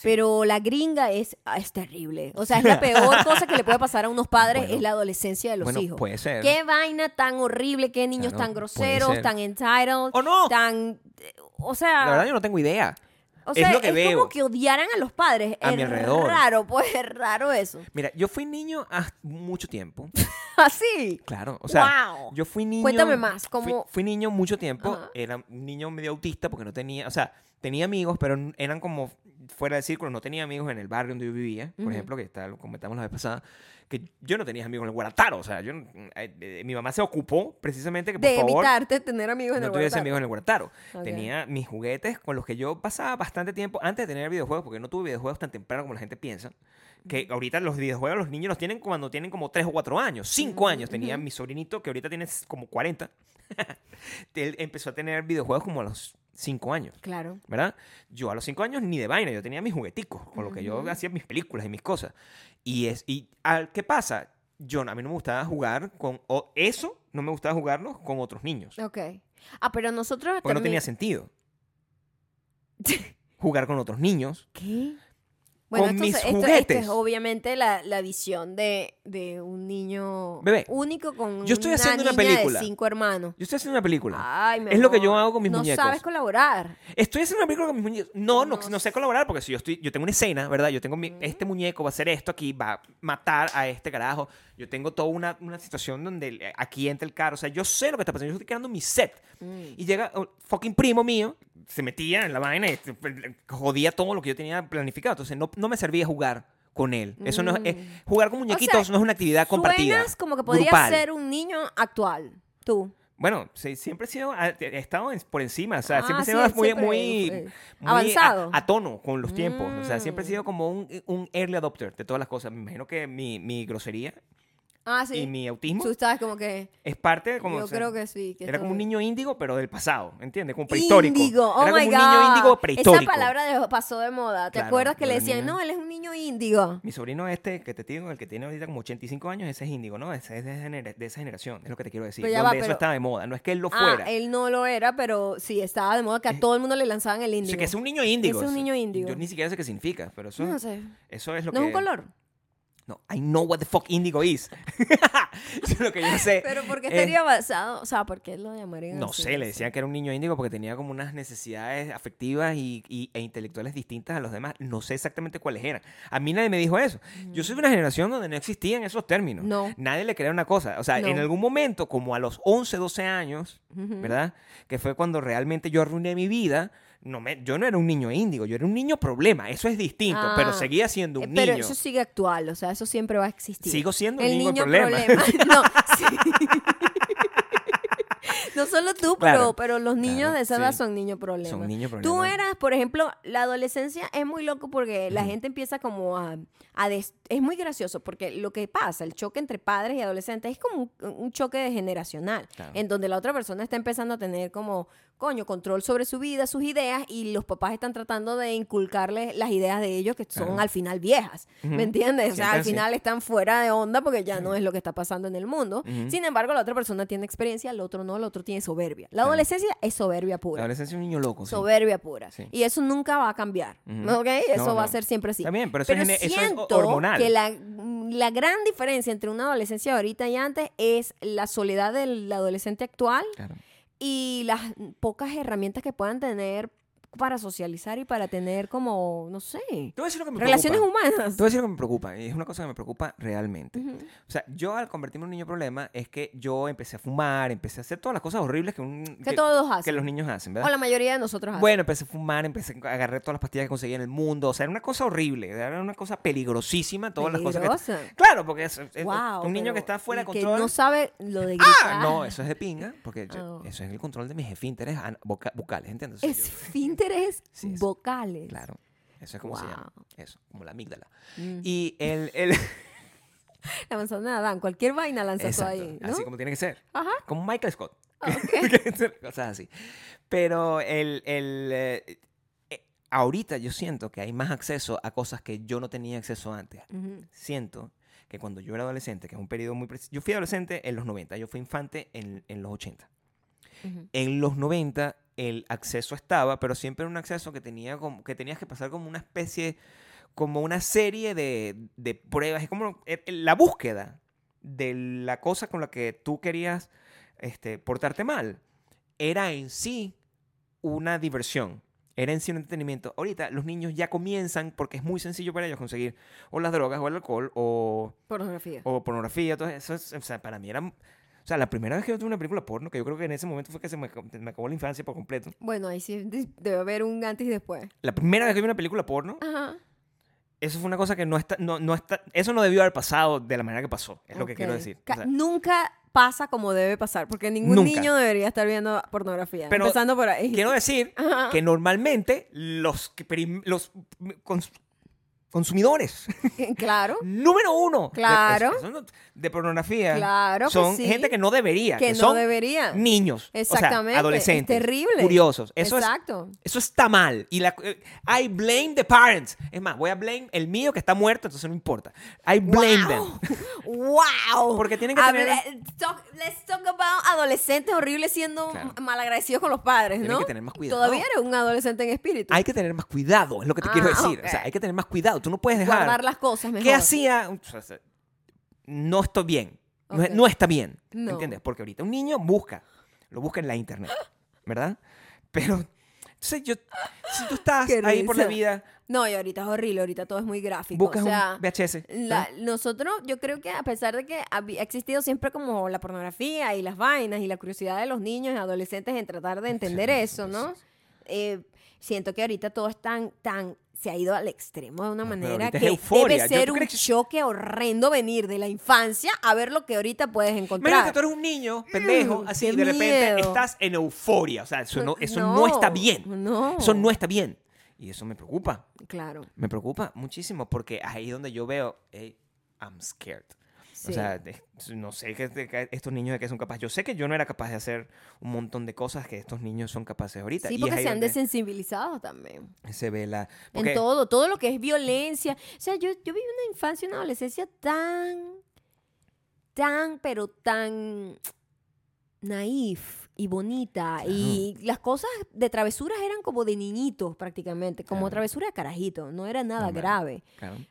Pero la gringa es, ah, es terrible. O sea, es la peor cosa que le puede pasar a unos padres Bueno. es la adolescencia de los bueno, hijos. puede ser. Qué vaina tan horrible, qué niños Claro, tan groseros, ser. tan entitled, ¡O no! tan... eh, O sea, La verdad yo no tengo idea. O es sea, lo que veo. como que odiaran a los padres. A es mi alrededor. raro, pues es raro eso. Mira, yo fui niño hasta mucho tiempo. Así. Claro, o sea, wow. yo fui niño. Cuéntame más, fui- ¿cómo- Fui, niño mucho tiempo. Ajá. Era un niño medio autista porque no tenía, o sea, tenía amigos, pero eran como fuera del círculo. No tenía amigos en el barrio donde yo vivía, por Ujú. ejemplo, que está, lo comentamos la vez pasada, que yo no tenía amigos en el Guarataro. O sea, yo, no- eh, eh, mi mamá se ocupó precisamente que por de favor evitarte tener amigos en no el tuviese Guarataro. amigos en el Guarataro. Ok. Tenía mis juguetes con los que yo pasaba bastante tiempo antes de tener videojuegos, porque no tuve videojuegos tan temprano como la gente piensa. Que ahorita los videojuegos los niños los tienen cuando tienen como 3 o 4 años. 5 años tenía mi sobrinito, que ahorita tiene como 40. Él empezó a tener videojuegos como a los 5 años. Claro. ¿verdad? Yo a los cinco años ni de vaina, yo tenía mis jugueticos, con lo que yo hacía mis películas y mis cosas. Y es y al- ¿qué pasa? Yo a mí no me gustaba jugar con o eso, no me gustaba jugarlo con otros niños, Ok. Ah, pero nosotros porque no tenía sentido. Jugar con otros niños. ¿Qué? Bueno, Con esto, mis esto- esto juguetes. es obviamente la, la visión de, de un niño Bebé, único con yo estoy haciendo una niña película. de cinco hermanos. Yo estoy haciendo una película. Ay, mi Es lo que yo hago con mis no muñecos. sabes colaborar. Estoy haciendo una película con mis muñecos. No, no, No no sé colaborar porque si yo estoy, yo tengo una escena, ¿verdad? Yo tengo mi- este muñeco va a hacer esto aquí, va a matar a este carajo. Yo tengo toda una, una situación donde aquí entra el carro. O sea, yo sé lo que está pasando. Yo estoy creando mi set. Mm. Y llega un fucking primo mío, se metía en la vaina y jodía todo lo que yo tenía planificado. Entonces no, no me servía jugar con él. Eso no es, eh, Mm. jugar con muñequitos no es una actividad compartida. Suenas como que podrías grupal. ser un niño actual. Tú. Bueno, sí, siempre he sido, a- he estado en- por encima, o sea, Ah, siempre he sí, sido muy, siempre, muy, eh, muy avanzado. A, a tono con los tiempos, o sea, siempre he Mm. sido como un, un early adopter de todas las cosas. Me imagino que mi, mi grosería Ah, sí. y mi autismo Tú estabas como que. es parte de como... yo o sea, creo que sí. que Era como un niño índigo, pero del pasado, ¿entiendes? Como prehistórico. Índigo, oh era como my un niño God. índigo prehistórico. Esa palabra de- pasó de moda. ¿Te Claro, acuerdas que le de decían, niño. no, él es un niño índigo? Mi sobrino este, que te digo, el que tiene ahorita como 85 años, ese es índigo, ¿no? Ese es de, genera- de esa generación, es lo que te quiero decir. Pero ya donde va, eso pero- estaba de moda, no es que él lo Ah, fuera. él no lo era, pero sí, estaba de moda que a todo el mundo le lanzaban el O sea, índigo. que es un niño índigo. Es un niño índigo. Yo ni siquiera sé qué significa, pero eso, No sé. eso es lo No que... es un color. No, I know what the fuck indigo is. Es lo que yo sé. Pero ¿por qué Eh, estaría basado? O sea, ¿por qué lo llamarían No así? sé, le decían que era un niño índigo porque tenía como unas necesidades afectivas y, y- e intelectuales distintas a los demás. No sé exactamente cuáles eran. A mí nadie me dijo eso. Yo soy de una generación donde no existían esos términos. No. Nadie le creía una cosa. O sea, en algún momento, como a los 11, 12 años, Ujú. ¿verdad? Que fue cuando realmente yo arruiné mi vida. No me, yo no era un niño índigo, yo era un niño problema. Eso es distinto, pero Ah, seguía siendo un Eh, Pero niño. eso sigue actual, o sea, eso siempre va a existir. Sigo siendo un el niño, niño problema. No, sí. No solo tú, pero, Claro, pero los niños claro, de esa edad sí. son niños problemas. Son niños Tú problema. eras, por ejemplo, la adolescencia es muy loco porque la gente empieza como a... a des- es muy gracioso porque lo que pasa, el choque entre padres y adolescentes es como un, un choque de generacional, Claro. en donde la otra persona está empezando a tener como, coño, control sobre su vida, sus ideas, y los papás están tratando de inculcarles las ideas de ellos que son al final viejas. ¿me entiendes? O sea, al final están fuera de onda porque ya no es lo que está pasando en el mundo. Sin embargo, la otra persona tiene experiencia, el otro no, el otro tiene soberbia. La adolescencia es soberbia La pura. adolescencia es un niño loco. sí. Soberbia pura. Sí. Y eso nunca va a cambiar. ¿Ok? Eso No, va a ser siempre así. Bien, pero eso es gene- eso es siento hormonal. que la, la gran diferencia entre una adolescencia ahorita y antes es la soledad del adolescente actual Claro. y las pocas herramientas que puedan tener para socializar y para tener como, no sé, Te voy a decir lo que me relaciones preocupa. humanas. Te voy a decir lo que me preocupa, y es una cosa que me preocupa realmente. O sea, yo al convertirme en un niño problema es que yo empecé a fumar, empecé a hacer todas las cosas horribles que, un, Que todos que hacen. los niños hacen, o ¿verdad? la mayoría de nosotros hacen. Bueno, empecé a fumar, empecé a agarrar todas las pastillas que conseguía en el mundo. O sea, era una cosa horrible, era una cosa peligrosísima, todas las cosas Peligrosa. que... Claro, porque es, es- Wow, un niño que está fuera de que control... no sabe lo de gritar. ¡Ah! No, eso es de pinga, porque yo- Oh. eso es el control de mis esfínteres bucales, ¿entiendes? O Sí, eso. vocales. claro, eso es como se llama, eso, como la amígdala. Mm. Y el... el La manzana de Adán, cualquier vaina lanza tú exacto, ahí, ¿no? así como tiene que ser. Ajá. Como Michael Scott. Ah, Cosas así. Pero el, el, eh, eh, ahorita yo siento que hay más acceso a cosas que yo no tenía acceso antes. Siento que cuando yo era adolescente, que es un periodo muy preciso, yo fui adolescente en los 90, yo fui infante en, en los 80. Ujú. En los 90 el acceso estaba, pero siempre era un acceso que, tenía como, que tenías que pasar como una especie, como una serie de, de pruebas. Es como eh, eh, la búsqueda de la cosa con la que tú querías este, portarte mal. Era en sí una diversión. Era en sí un entretenimiento. Ahorita los niños ya comienzan, porque es muy sencillo para ellos conseguir o las drogas o el alcohol o Pornografía. o pornografía, todo eso, es- o sea, para mí era, o sea, la primera vez que yo tuve una película porno, que yo creo que en ese momento fue que se me, me acabó la infancia por completo. Bueno, ahí sí de- debe haber un antes y después. La primera vez que vi una película porno, Ajá. eso fue una cosa que no está, no, no está, eso no debió haber pasado de la manera que pasó, es lo que quiero decir. O Ca- sea, nunca pasa como debe pasar, porque ningún Nunca. niño debería estar viendo pornografía. Pero empezando por ahí. quiero decir Ajá. que normalmente los, los consumidores claro, número uno Claro. de pornografía claro que son sí. gente que no debería, que que, no son debería. niños, Exactamente. o sea, adolescentes, Es terrible. curiosos. Eso es Exacto. Eso está mal. Y la, eh, I blame the parents. Es más, voy a blame el mío que está muerto, entonces no importa. I blame them. ¡Wow! Porque tienen que Habla- tener- talk- let's talk about adolescentes horribles siendo Claro. malagradecidos con los padres, Tienen ¿no? que tener más cuidado. Todavía eres un adolescente en espíritu. Hay que tener más cuidado, es lo que te Ah, quiero decir. O sea, hay que tener más cuidado. Tú no puedes dejar. Guardar las cosas mejor. ¿Qué hacía? No estoy bien. No, está bien. No. ¿Entiendes? Porque ahorita un niño busca. Lo busca en la internet. ¿Verdad? Pero. Entonces yo. Si tú estás ahí por la vida, No, y ahorita es horrible, ahorita todo es muy gráfico. buscas o sea, un VHS. la- nosotros, yo creo que a pesar de que ha existido siempre como la pornografía y las vainas y la curiosidad de los niños y adolescentes en tratar de entender Sí, eso, ¿no? sí. Eh, siento que ahorita todo es tan, tan, se ha ido al extremo de una No, manera que debe ser ¿tú un que- choque horrendo venir de la infancia a ver lo que ahorita puedes encontrar. Imagínate, tú eres un niño, pendejo, Mm, así, de repente miedo. estás en euforia. O sea, eso no, eso no, está bien. No. Eso no está bien. Y eso me preocupa. Claro. Me preocupa muchísimo porque ahí es donde yo veo, hey, I'm scared. Sí. O sea, no sé qué estos niños de qué son capaces. Yo sé que yo no era capaz de hacer un montón de cosas que estos niños son capaces ahorita. Sí, y porque se han desensibilizado también. se ve la... porque- En todo, todo lo que es violencia. O sea, yo, yo viví una infancia y una adolescencia tan, tan, pero tan naif y bonita. Y las cosas de travesuras eran como de niñitos prácticamente, como Claro. travesura de carajito, no era nada grave.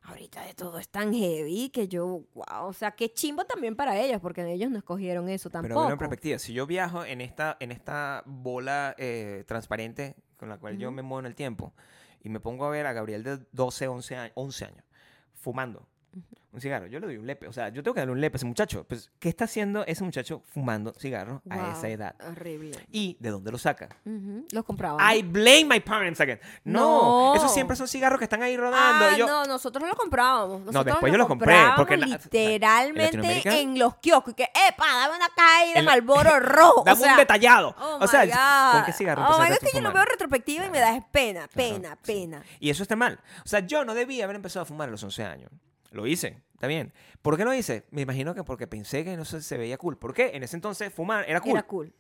Ahorita de todo es tan heavy que yo, wow, o sea, qué chimbo también para ellos, porque ellos no escogieron eso Pero tampoco. velo en perspectiva. Si yo viajo en esta, en esta bola eh, transparente con la cual yo me muevo en el tiempo y me pongo a ver a Gabriel de 12, 11 años, 11 años fumando un cigarro, yo le doy un lepe. O sea, yo tengo que darle un lepe a ese muchacho. Pues, ¿qué está haciendo ese muchacho fumando cigarro a Wow, esa edad? Horrible. ¿Y de dónde lo saca? Ujú, Los compraba. I blame my parents again. No, No. esos siempre son cigarros que están ahí rodando. Ah, yo, no, nosotros lo comprábamos. Nosotros después yo lo compré, porque literalmente en los kioscos. Y que, epa, dame una calle de Malboro rojo. Dame o sea, un detallado. Oh o sea. ¿con qué cigarro Oh my God, que yo a lo veo retrospectiva y me da pena, pena, Claro, pena, sí. pena. Y eso está mal. O sea, yo no debía haber empezado a fumar a los 11 años. Lo hice, está bien. ¿Por qué lo hice? Me imagino que porque pensé que no se, se veía cool. ¿Por qué? En ese entonces fumar era cool. Era cool.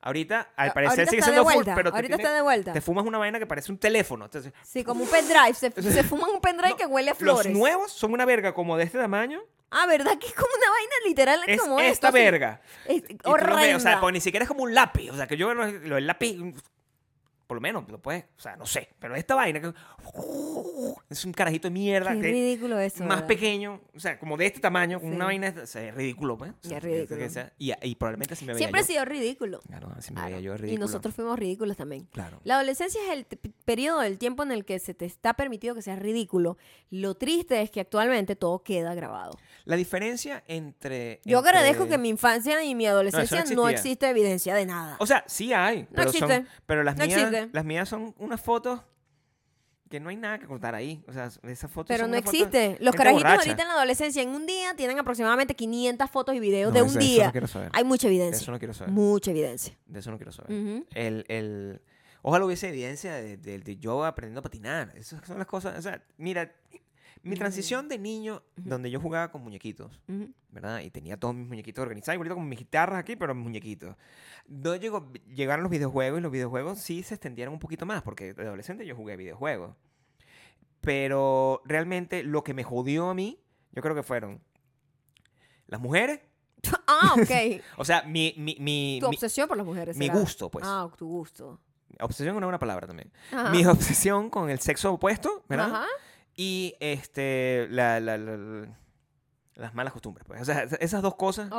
Ahorita, al parecer, ahorita sigue siendo full, pero te, ahorita tiene- está de vuelta. te fumas una vaina que parece un teléfono. Entonces, Sí, como un pendrive. Se, se fuman un pendrive que huele a los flores. nuevos son una verga como de este tamaño. Ah, ¿verdad? Que es como una vaina literal Es como esta esto, verga. Es lo ves, horrenda. o sea, pues ni siquiera es como un lápiz. O sea, que yo lo, lo- el lápiz, por lo menos, lo puedes, o sea, no sé. Pero esta vaina que es un carajito de mierda. Qué que- ridículo eso. más ¿verdad? pequeño, o sea, como de este tamaño, con Sí. una vaina, o sea, es ridículo, pues. O sea, es que ridículo. sea- y, y probablemente si me veía Siempre ha yo. sido ridículo. Claro, si me Claro. veía yo es Y ridículo. nosotros fuimos ridículos también. Claro. La adolescencia es el periodo del tiempo en el que se te está permitido que seas ridículo. Lo triste es que actualmente todo queda grabado. La diferencia entre... Yo entre- agradezco que mi infancia y mi adolescencia no no, existe evidencia de nada. O sea, sí hay, pero, son- existe. pero las, No mías, existe. Las mías son unas fotos que no hay nada que contar ahí. O sea, esas fotos Pero son no fotos- existe. Los carajitos borracha. ahorita en la adolescencia en un día tienen aproximadamente 500 fotos y videos No, de un eso- eso día. no quiero saber. Hay mucha De evidencia. eso no quiero saber. Mucha evidencia. De eso no quiero saber. Ujú. el, el- Ojalá hubiese evidencia de, de- de yo aprendiendo a patinar. Esas son las cosas. O sea, mira, mi transición de niño, donde yo jugaba con muñequitos, Ujú. ¿verdad? Y tenía todos mis muñequitos organizados, igualito como mis guitarras aquí, pero mis muñequitos. No llegó, llegaron los videojuegos y los videojuegos sí se extendieron un poquito más, porque de adolescente yo jugué videojuegos. Pero realmente lo que me jodió a mí, yo creo que fueron las mujeres. Ah, ok. O sea, mi, mi, mi, tu mi- obsesión por las mujeres. mi será. gusto, pues. Ah, tu gusto. Obsesión es una buena palabra también. Ajá. Mi obsesión con el sexo opuesto, ¿verdad? Ajá. Y este, la, la- la- la- las malas costumbres. Pues. O sea, esas dos cosas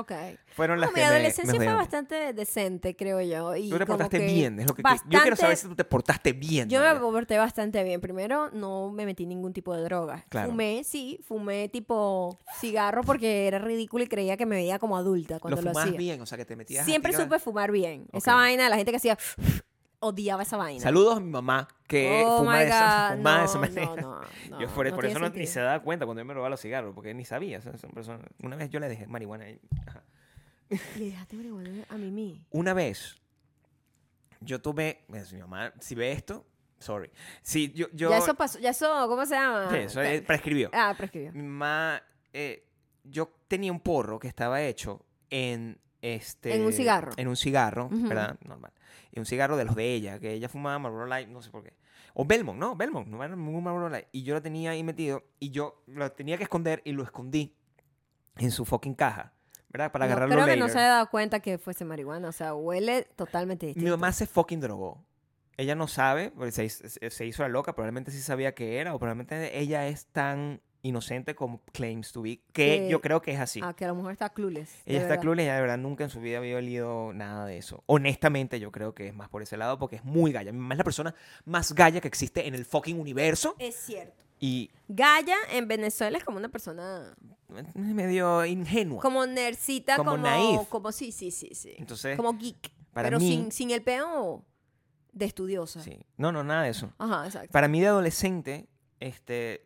fueron las No, que mi adolescencia me fue bastante decente, creo yo. Y Tú te portaste bien, es lo que, que- Yo quiero saber bastante- si tú te portaste bien. Yo me porté bastante bien. Primero, no me metí ningún tipo de droga. Claro. Fumé, sí, fumé tipo cigarro porque era ridículo y creía que me veía como adulta cuando Lo lo, hacía. bien, o sea, que te metías... Siempre supe fumar bien. Esa vaina, la gente que hacía odiaba esa vaina. Saludos a mi mamá, que Oh fuma de esa, God, fumaba de no, esa manera. no, no, no, yo por, no por eso no, ni se daba cuenta cuando yo me robaba los cigarros, porque ni sabía. o sea, son personas- Una vez yo le dejé marihuana. Ajá. Le dejaste marihuana a Mimi. Una vez, yo tuve... mira, si mi mamá, si ve esto, sorry. Si yo... yo Ya eso pasó, ya eso, ¿cómo se llama? Sí, eso es- prescribió. Ah, prescribió. Mi mamá, eh, yo tenía un porro que estaba hecho en este... En un cigarro. En un cigarro, Ujú. ¿verdad? Normal. Y un cigarro de los de ella, que ella fumaba Marlboro Light, no sé por qué. O Belmont, no, Belmont, no era ningún Marlboro Light. Y yo lo tenía ahí metido y yo lo tenía que esconder y lo escondí en su fucking caja, ¿verdad? Para No, agarrarlo creo que no se había dado cuenta que fuese marihuana. O sea, huele totalmente distinto. Mi mamá se fucking drogó. Ella no sabe, porque se, hizo- se hizo la loca, probablemente sí sabía qué era, o probablemente ella es tan inocente como claims to be, que yo creo que es así. Ah, que a lo mejor está clueless. Ella está clueless, ella de verdad nunca en su vida había olido nada de eso. Honestamente, yo creo que es más por ese lado porque es muy galla. Mi mamá es la persona más galla que existe en el fucking universo Es cierto. y Gaya en Venezuela es como una persona medio ingenua. como nercita, Como como naif. como sí, sí, sí, sí. Entonces, como geek, para pero mí- sin, sin el peo de estudiosa. sí. No, no, nada de eso. Ajá, exacto. Para mí de adolescente, este,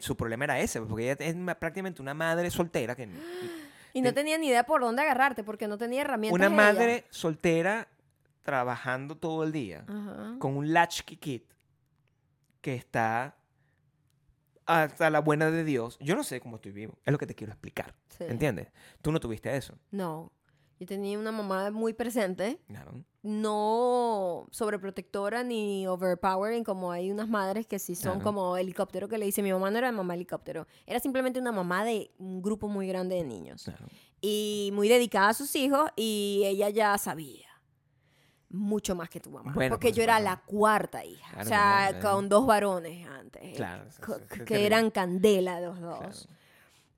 su problema era ese, porque ella es prácticamente una madre soltera que Y no ten- tenía ni idea por dónde agarrarte porque no tenía herramientas. una ella. madre soltera trabajando todo el día Ajá. con un latchkey kid que está hasta la buena de Dios. Yo no sé cómo estoy vivo, es lo que te quiero explicar. Sí. ¿Entiendes? Tú no tuviste eso. No. Yo tenía una mamá muy presente, Claro. No sobreprotectora ni overpowering como hay unas madres que sí son Claro. como helicóptero que le dice mi mamá no era mamá helicóptero, era simplemente una mamá de un grupo muy grande de niños claro. y muy dedicada a sus hijos y ella ya sabía mucho más que tu mamá Bueno, porque por yo era la cuarta hija o sea con dos varones antes sí, que terrible. eran candela los dos.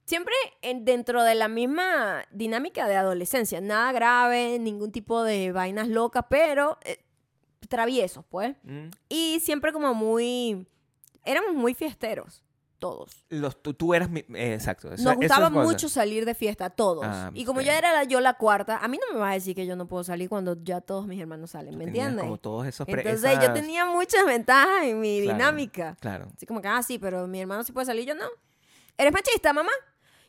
Siempre en- dentro de la misma dinámica de adolescencia. Nada grave, ningún tipo de vainas locas, pero eh, traviesos, pues. Mm. Y siempre como muy... Éramos muy fiesteros, todos. Los, tú, tú eras mi- eh, exacto. esa- Nos gustaba mucho salir de fiesta, todos. Ah, y como ok. ya era la- yo la cuarta, a mí no me vas a decir que yo no puedo salir cuando ya todos mis hermanos salen, Tú ¿me entiendes? Como todos esos Entonces yo esas- tenía muchas ventajas en mi Claro. dinámica. Claro. Así como que, ah, sí, pero mi hermano sí puede salir, yo no. ¿Eres machista, mamá?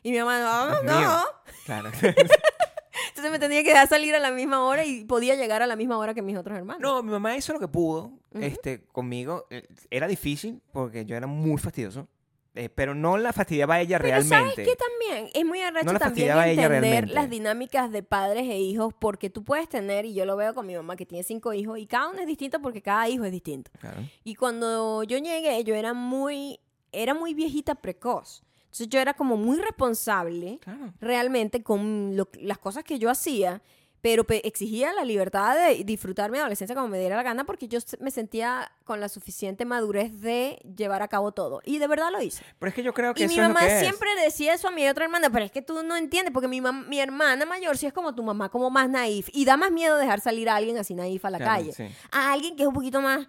Y mi mamá, no, Dios mío. no. Claro. Entonces me tenía que dejar salir a la misma hora y podía llegar a la misma hora que mis otros hermanos. No, mi mamá hizo lo que pudo este, conmigo. Eh, Era difícil porque yo era muy fastidioso. eh, pero no la fastidiaba a ella Pero realmente. ¿sabes qué también? Es muy arrecho No también entender las dinámicas de padres e hijos porque tú puedes tener, y yo lo veo con mi mamá que tiene cinco hijos, y cada uno es distinto porque cada hijo es distinto. Claro. Y cuando yo llegué, yo era muy, era muy viejita precoz. Entonces yo era como muy responsable Claro. realmente con lo- las cosas que yo hacía, pero pe- exigía la libertad de disfrutar mi adolescencia como me diera la gana porque yo me sentía con la suficiente madurez de llevar a cabo todo. Y de verdad lo hice. Pero es que yo creo que Y eso mi es lo mamá es. siempre decía eso a mi otra hermana, pero es que tú no entiendes, porque mi, mi hermana mayor sí es como tu mamá, como más naif. Y da más miedo dejar salir a alguien así naif a la Claro, calle. sí. A alguien que es un poquito más...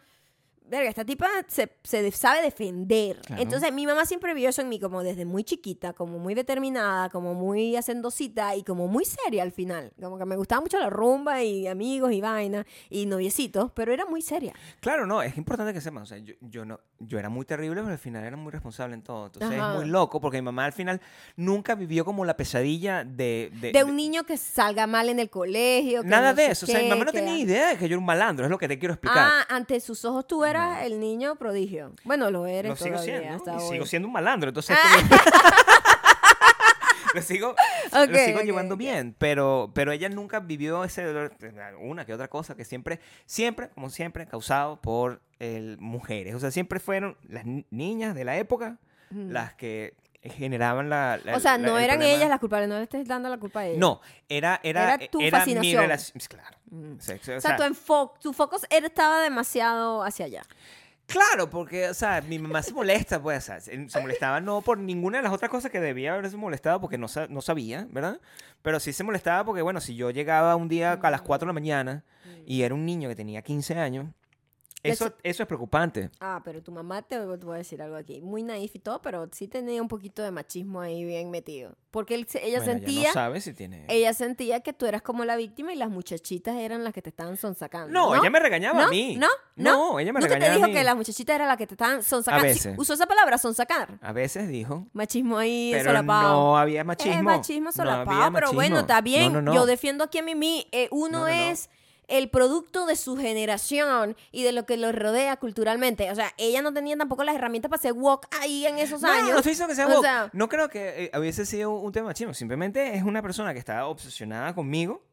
Verga, esta tipa se, sabe defender. Claro. Entonces, mi mamá siempre vio eso en mí como desde muy chiquita, como muy determinada, como muy hacendosita y como muy seria al final. Como que me gustaba mucho la rumba y amigos y vaina y noviecitos, pero era muy seria. Claro, no, es importante que sepan. O sea, yo, yo, no, yo era muy terrible, pero al final era muy responsable en todo. Entonces Ajá. es muy loco porque mi mamá al final nunca vivió como la pesadilla de. De, De un niño que salga mal en el colegio. que Nada no de eso. O sea, mi mamá no tenía idea de que yo era un malandro, es lo que te quiero explicar. Ah, ante sus ojos tú eras el niño prodigio. Bueno, lo eres lo sigo todavía siendo. hasta y hoy. Ah. sigo siendo un malandro. Entonces. como- lo sigo, lo Ok, sigo llevando bien, pero, pero ella nunca vivió ese dolor, una que otra cosa que siempre, siempre, como siempre, causado por el, mujeres. O sea, siempre fueron las ni- niñas de la época las que generaban la... la- O sea, la- no eran problema. ellas las culpables, no le estés dando la culpa a ellas. No, era, era, Era tu mi fascinación. relación. Claro. Mm. O sea, o O sea, sea, tu, enfo- tu foco era- estaba demasiado hacia allá. Claro, porque, o sea, mi mamá se molesta, pues, o sea, se molestaba no por ninguna de las otras cosas que debía haberse molestado porque no, no sabía, ¿verdad? Pero sí se molestaba porque, bueno, si yo llegaba un día a las 4 de la mañana y era un niño que tenía 15 años, eso, Eso- es preocupante. Ah, pero tu mamá te, te voy a decir algo aquí. Muy naif y todo, pero sí tenía un poquito de machismo ahí bien metido. Porque él ella Bueno, sentía... Ya no sabe si tiene... Ella sentía que tú eras como la víctima y las muchachitas eran las que te estaban sonsacando. No, No, ella me regañaba ¿No? a mí. ¿No? ¿No? No, ella me ¿Nunca regañaba te dijo a mí. que las muchachitas eran las que te estaban sonsacando? A Sí, veces. usó esa palabra, sonsacar. A veces dijo, Machismo ahí pero solapado. no había machismo. Es machismo No solapado, había pero bueno, machismo. está bien. No, no, no. Yo defiendo aquí a Mimi. Eh, uno No, no, no. es el producto de su generación y de lo que lo rodea culturalmente. O sea, ella no tenía tampoco las herramientas para hacer walk ahí en esos No, años. no estoy que sea O woke. sea- no creo que eh, hubiese sido un tema machismo. Simplemente es una persona que está obsesionada conmigo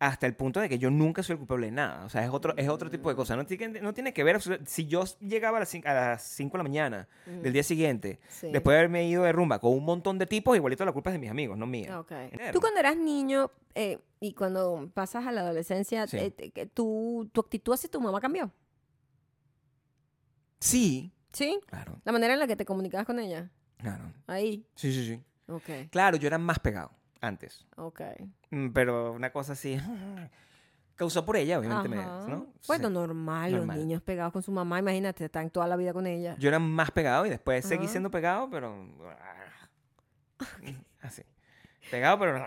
hasta el punto de que yo nunca soy el culpable de nada. O sea, es otro, es otro tipo de cosa. No tiene, no tiene que ver... Si yo llegaba a las 5 a las cinco de la mañana del día siguiente, Sí. después de haberme ido de rumba con un montón de tipos, igualito la culpa es de mis amigos, no mía. Ok. Entero. Tú cuando eras niño eh, y cuando pasas a la adolescencia, Sí. eh, tu, tu actitud hacia tu mamá cambió. Sí, ¿Sí? claro, La manera en la que te comunicabas con ella. claro. Ahí. Sí, sí, sí. Ok. Claro, yo era más pegado antes. Ok. Mm, Pero una cosa así... Causó por ella, obviamente, me-. ¿no? Bueno, Sí. normal, normal. los niños pegados con su mamá, imagínate, están toda la vida con ella. Yo era más pegado y después seguí siendo pegado, pero. Así. Pegado, pero.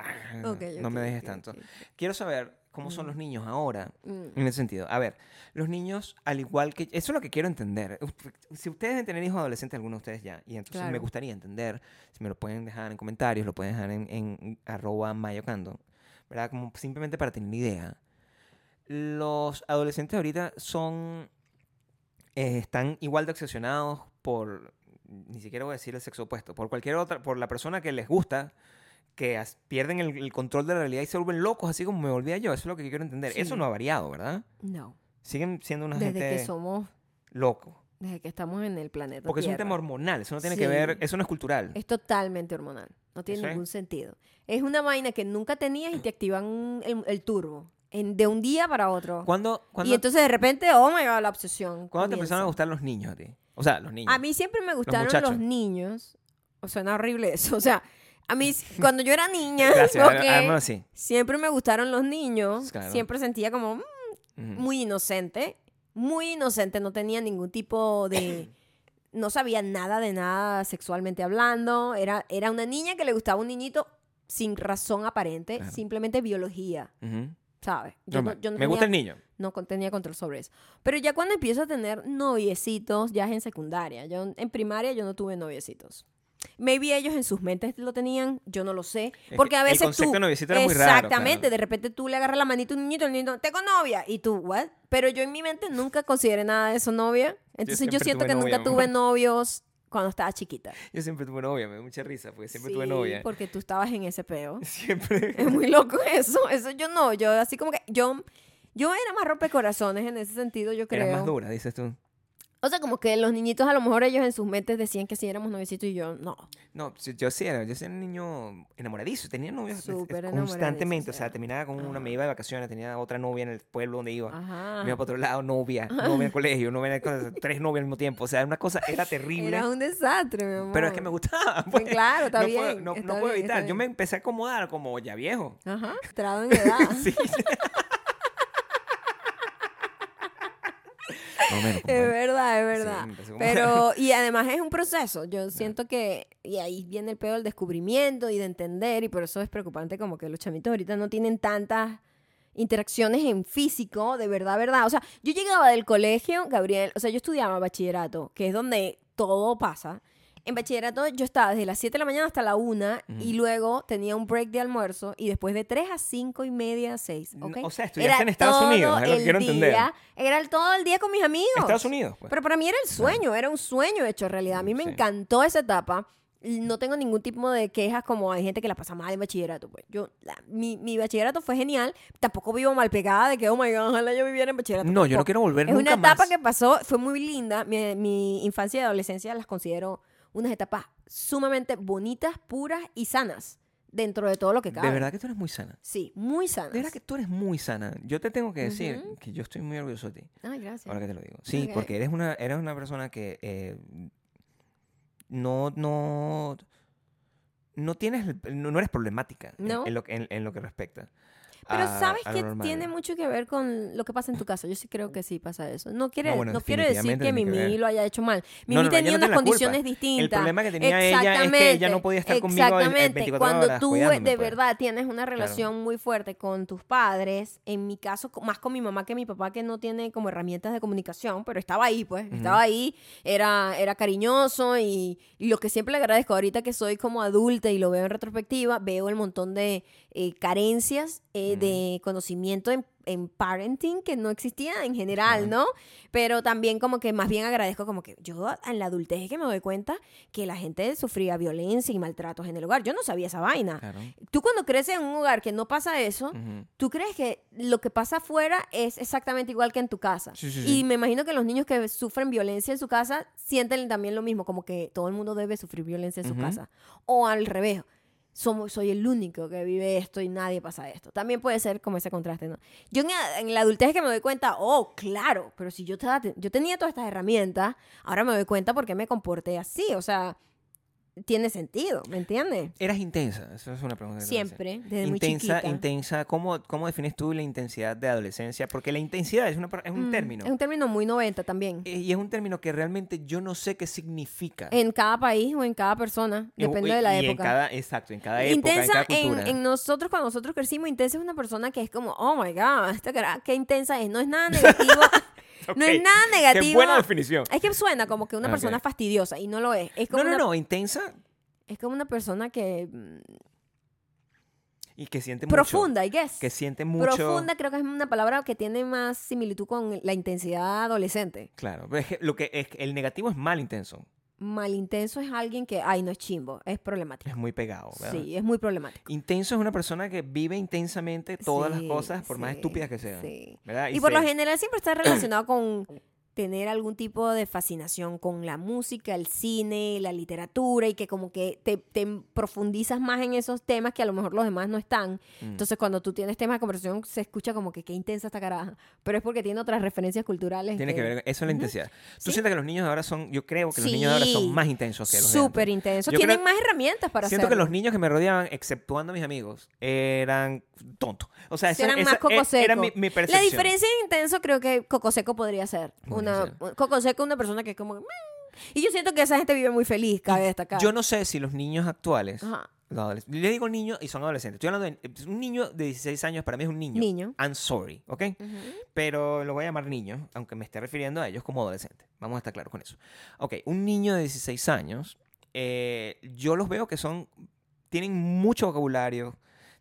Ok, no me dejes tanto. Quiero saber cómo son los niños ahora. Mm. En ese sentido. A ver, los niños, al igual que. Eso es lo que quiero entender. Si ustedes deben tener hijos adolescentes, algunos de ustedes ya. Y entonces me Claro. gustaría entender. Si me lo pueden dejar en comentarios, lo pueden dejar en, en arroba mayocando. ¿Verdad? Como simplemente para tener idea. Los adolescentes ahorita son. eh, están igual de obsesionados por. Ni siquiera voy a decir el sexo opuesto. Por cualquier otra. Por la persona que les gusta. Que pierden el, el control de la realidad y se vuelven locos, así como me volvía yo. Eso es lo que quiero entender. Sí. Eso no ha variado, ¿verdad? No. Siguen siendo una Desde gente que somos, loco. desde que estamos en el planeta. Porque es un tema hormonal. Eso no tiene Sí. que ver. Eso no es cultural. Es totalmente hormonal. No tiene Eso es. ningún sentido. Es una vaina que nunca tenías y te activan el, el turbo. En, de un día para otro. ¿Cuándo, cuándo, Y entonces de repente, oh my god, la obsesión. ¿cuándo te empezaron a gustar los niños a ti? O sea, los niños. A mí siempre me gustaron los, niños. O suena horrible eso. O sea, a mí cuando yo era niña, Gracias. Además, sí. siempre me gustaron los niños. Claro. Siempre sentía como mm, muy inocente. Muy inocente. No tenía ningún tipo de... No sabía nada de nada sexualmente hablando. Era, era una niña que le gustaba un niñito sin razón aparente. Claro. Simplemente biología. ¿sabes? Yo no me gusta el niño. no tenía control sobre eso. Pero ya cuando empiezo a tener noviecitos, ya es en secundaria. Yo en primaria yo no tuve noviecitos. Maybe ellos en sus mentes lo tenían, yo no lo sé. Porque que a el veces concepto tú... de noviecito era muy raro, Exactamente, claro. de repente tú le agarras la manita a un niñito, el niño, tengo novia. Y tú, ¿what? Pero yo en mi mente nunca consideré nada de eso novia. Entonces yo, siempre siento que novia, nunca tuve novios cuando estaba chiquita. Yo siempre tuve novia, me da mucha risa, porque siempre Sí, tuve novia. porque tú estabas en ese peo. Siempre. Es muy loco eso. Eso yo no. Yo así como que. Yo, yo era más rompecorazones en ese sentido, yo creo. Eras más dura, dices tú. O sea, como que los niñitos a lo mejor ellos en sus mentes decían que sí éramos noviecitos y yo no. No, si- yo sí era, yo sí era un niño enamoradizo, tenía Súper constantemente, o sea, terminaba con una, me iba de vacaciones, tenía otra novia en el pueblo donde iba, Ajá. me iba para otro lado, novia, novia en el colegio, novia en el tres novias al mismo tiempo, o sea, una cosa era terrible, Era un desastre, mi amor. pero es que me gustaba. Pues claro, está no bien. Puedo, no, está no puedo bien, evitar, yo me empecé a acomodar como ya viejo. Ajá. Entrado en edad. Sí. Menos, Es verdad, es verdad. Pero, y además es un proceso. Yo siento que, y ahí viene el peor del descubrimiento y de entender, y por eso es preocupante como que los chamitos ahorita no tienen tantas interacciones en físico, de verdad, verdad. O sea, yo llegaba del colegio, Gabriel, o sea, yo estudiaba bachillerato, que es donde todo pasa. En bachillerato yo estaba desde las 7 de la mañana hasta la 1 y luego tenía un break de almuerzo y después de 3 a 5 y media, 6, ¿ok? O sea, estudiaste en Estados Unidos, es lo que el quiero entender. Era el todo el día con mis amigos. Estados Unidos, pues. Pero para mí era el sueño, era un sueño hecho realidad. A mí me Sí. encantó esa etapa. No tengo ningún tipo de quejas como hay gente que la pasa mal en bachillerato. Pues yo, la- mi, mi bachillerato fue genial. Tampoco vivo mal pegada de que, oh my god, ojalá yo viviera en bachillerato. No, yo no quiero volver Es nunca una etapa más. que pasó, fue muy linda. Mi, mi infancia y adolescencia las considero unas etapas sumamente bonitas, puras y sanas dentro de todo lo que cabe. De verdad que tú eres muy sana. Sí, muy sanas. De verdad que tú eres muy sana. Yo te tengo que decir que yo estoy muy orgulloso de ti. Ay, gracias. Ahora que te lo digo. Sí, porque eres una, eres una persona que eh, no, no, no tienes, no, no eres problemática No. en, lo, que- en, en lo que respecta. Pero a- sabes a que tiene mucho que ver con lo que pasa en tu casa. Yo sí creo que sí pasa eso. No quiere, No, quiere decir que que Mimi ver. lo haya hecho mal. Mimi No, tenía unas culpa. condiciones distintas. El problema que tenía ella es que ella no podía estar conmigo el- el Exactamente. 24 Cuando horas tú de pues. verdad tienes una relación muy fuerte con tus padres, en mi caso más con mi mamá que mi papá que no tiene como herramientas de comunicación, pero estaba ahí, pues, estaba ahí, era, era cariñoso y, y lo que siempre le agradezco ahorita que soy como adulta y lo veo en retrospectiva, veo el montón de eh, carencias eh, de conocimiento en, en parenting que no existía en general, ¿no? Pero también como que más bien agradezco como que yo en la adultez es que me doy cuenta que la gente sufría violencia y maltratos en el hogar. Yo no sabía esa vaina. Claro. Tú cuando creces en un hogar que no pasa eso, tú crees que lo que pasa afuera es exactamente igual que en tu casa. Sí, sí, Y sí. me imagino que los niños que sufren violencia en su casa sienten también lo mismo, como que todo el mundo debe sufrir violencia en su casa. O al revés. Soy el único que vive esto y nadie pasa esto. También puede ser como ese contraste, ¿no? Yo en, en la adultez que me doy cuenta, oh, claro, pero si yo, estaba- yo tenía todas estas herramientas, ahora me doy cuenta por qué me comporté así. O sea, tiene sentido, ¿me entiendes? Eras intensa, esa es una pregunta. que. Siempre, desde muy Intensa, chiquita. intensa. ¿Cómo, ¿Cómo defines tú la intensidad de adolescencia? Porque la intensidad es, una, es un Mm, término. Es un término muy 90 también. eh, Y es un término que realmente yo no sé qué significa. En cada país o en cada persona, Y- depende y- de la y época. En cada, exacto, en cada época, intensa en cada en, cultura. en nosotros, cuando nosotros crecimos, intensa es una persona que es como, oh my god, esta cara, qué intensa es. No es nada negativo. No es nada negativo. Qué buena definición. Es que suena como que una Ok. persona fastidiosa y no lo es. Es como, No, no, una, no, intensa Es como una persona que. mm, y que siente mucho. Profunda, I guess. Que siente mucho. Profunda creo que es una palabra que tiene más similitud con la intensidad adolescente. Claro, pero es que lo que es el negativo es mal intenso. Malintenso es alguien que, ay, no es chimbo, es problemático. Es muy pegado, ¿verdad? Sí, es muy problemático. Intenso es una persona que vive intensamente todas Sí, las cosas, por más estúpidas que sean. sí. ¿verdad? Y, por lo general siempre está relacionado con tener algún tipo de fascinación con la música, el cine, la literatura y que como que te, te profundizas más en esos temas que a lo mejor los demás no están. Mm. Entonces cuando tú tienes temas de conversación se escucha como que qué intensa esta caraja, pero es porque tiene otras referencias culturales. Tiene que ver, eso es la intensidad. ¿Tú Sí. sientes que los niños de ahora son, yo creo que los niños de ahora Sí. son más intensos que los de Súper intensos. Yo Tienen creo- más herramientas para Siento que los niños que me rodeaban, exceptuando a mis amigos, eran tontos. O sea, Sí, esa, eran esa- más coco e- era seco. mi, mi La diferencia en intenso creo que Coco Seco podría ser. Una. Coco Seco es una persona que es como... Y yo siento que esa gente vive muy feliz, cabe destacar. Yo no sé si los niños actuales, Ajá. los le digo niños y son adolescentes. Estoy hablando de un niño de 16 años, para mí es un niño. Niño. I'm sorry, ¿ok? Pero lo voy a llamar niño, aunque me esté refiriendo a ellos como adolescentes. Vamos a estar claros con eso. Ok, un niño de 16 años, eh, yo los veo que son, tienen mucho vocabulario,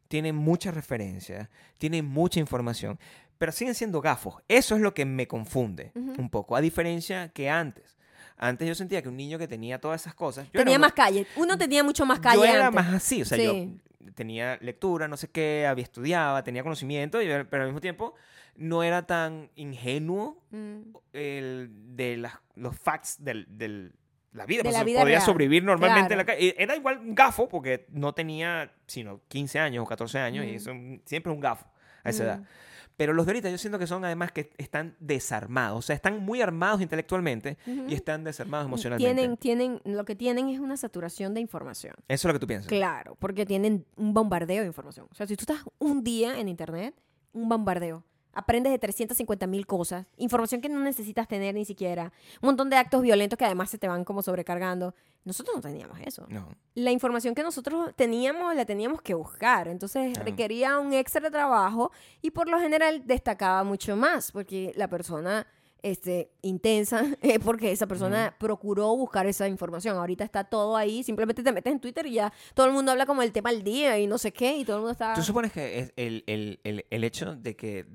tienen muchas referencias, tienen mucha información, pero siguen siendo gafos. Eso es lo que me confunde un poco, a diferencia que antes. Antes yo sentía que un niño que tenía todas esas cosas... yo tenía más calle. Uno tenía mucho más calle Yo era antes. más así, o sea, Sí. yo tenía lectura, no sé qué, había estudiado, tenía conocimiento, y- pero al mismo tiempo no era tan ingenuo Mm. el, de las, los facts del, del- la vida. De pues, la vida podía real. sobrevivir normalmente en la calle. Era igual un gafo porque no tenía sino 15 años o 14 años y Mm. eso siempre es un gafo a esa Mm. edad. Pero los de ahorita yo siento que son además que están desarmados, o sea, están muy armados intelectualmente y están desarmados emocionalmente. Tienen, tienen, lo que tienen es una saturación de información. Eso es lo que tú piensas. Claro, porque tienen un bombardeo de información. O sea, si tú estás un día en internet, un bombardeo. Aprendes de 350 mil cosas, información que no necesitas tener ni siquiera, un montón de actos violentos que además se te van como sobrecargando. Nosotros no teníamos eso. No. La información que nosotros teníamos la teníamos que buscar, entonces requería un extra trabajo y por lo general destacaba mucho más, porque la persona este, intensa, es porque esa persona procuró buscar esa información. Ahorita está todo ahí, simplemente te metes en Twitter y ya todo el mundo habla como el tema del día y no sé qué, y todo el mundo está... ¿Tú supones que es el, el- el- el hecho de que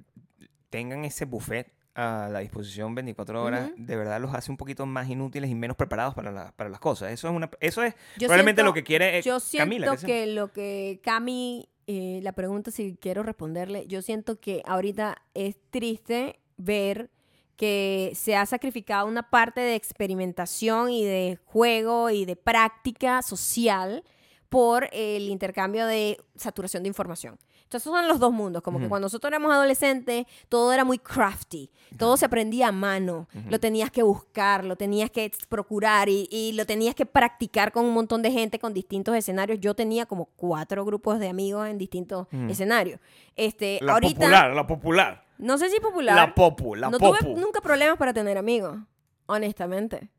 tengan ese buffet a la disposición 24 horas, de verdad los hace un poquito más inútiles y menos preparados para, la- para las cosas? Eso es, una, eso es Yo probablemente siento- lo que quiere eh, Yo siento Camila. que lo que Cami, eh, la pregunta si quiero responderle, yo siento que ahorita es triste ver que se ha sacrificado una parte de experimentación y de juego y de práctica social por el intercambio de saturación de información. Entonces, esos son los dos mundos. Como que cuando nosotros éramos adolescentes, todo era muy crafty. Todo se aprendía a mano. Lo tenías que buscar, lo tenías que procurar y, y lo tenías que practicar con un montón de gente, con distintos escenarios. Yo tenía como cuatro grupos de amigos en distintos escenarios. Este, La ahorita, popular, la popular. no sé si popular. La popu, la no popu. tuve nunca problemas para tener amigos. Honestamente.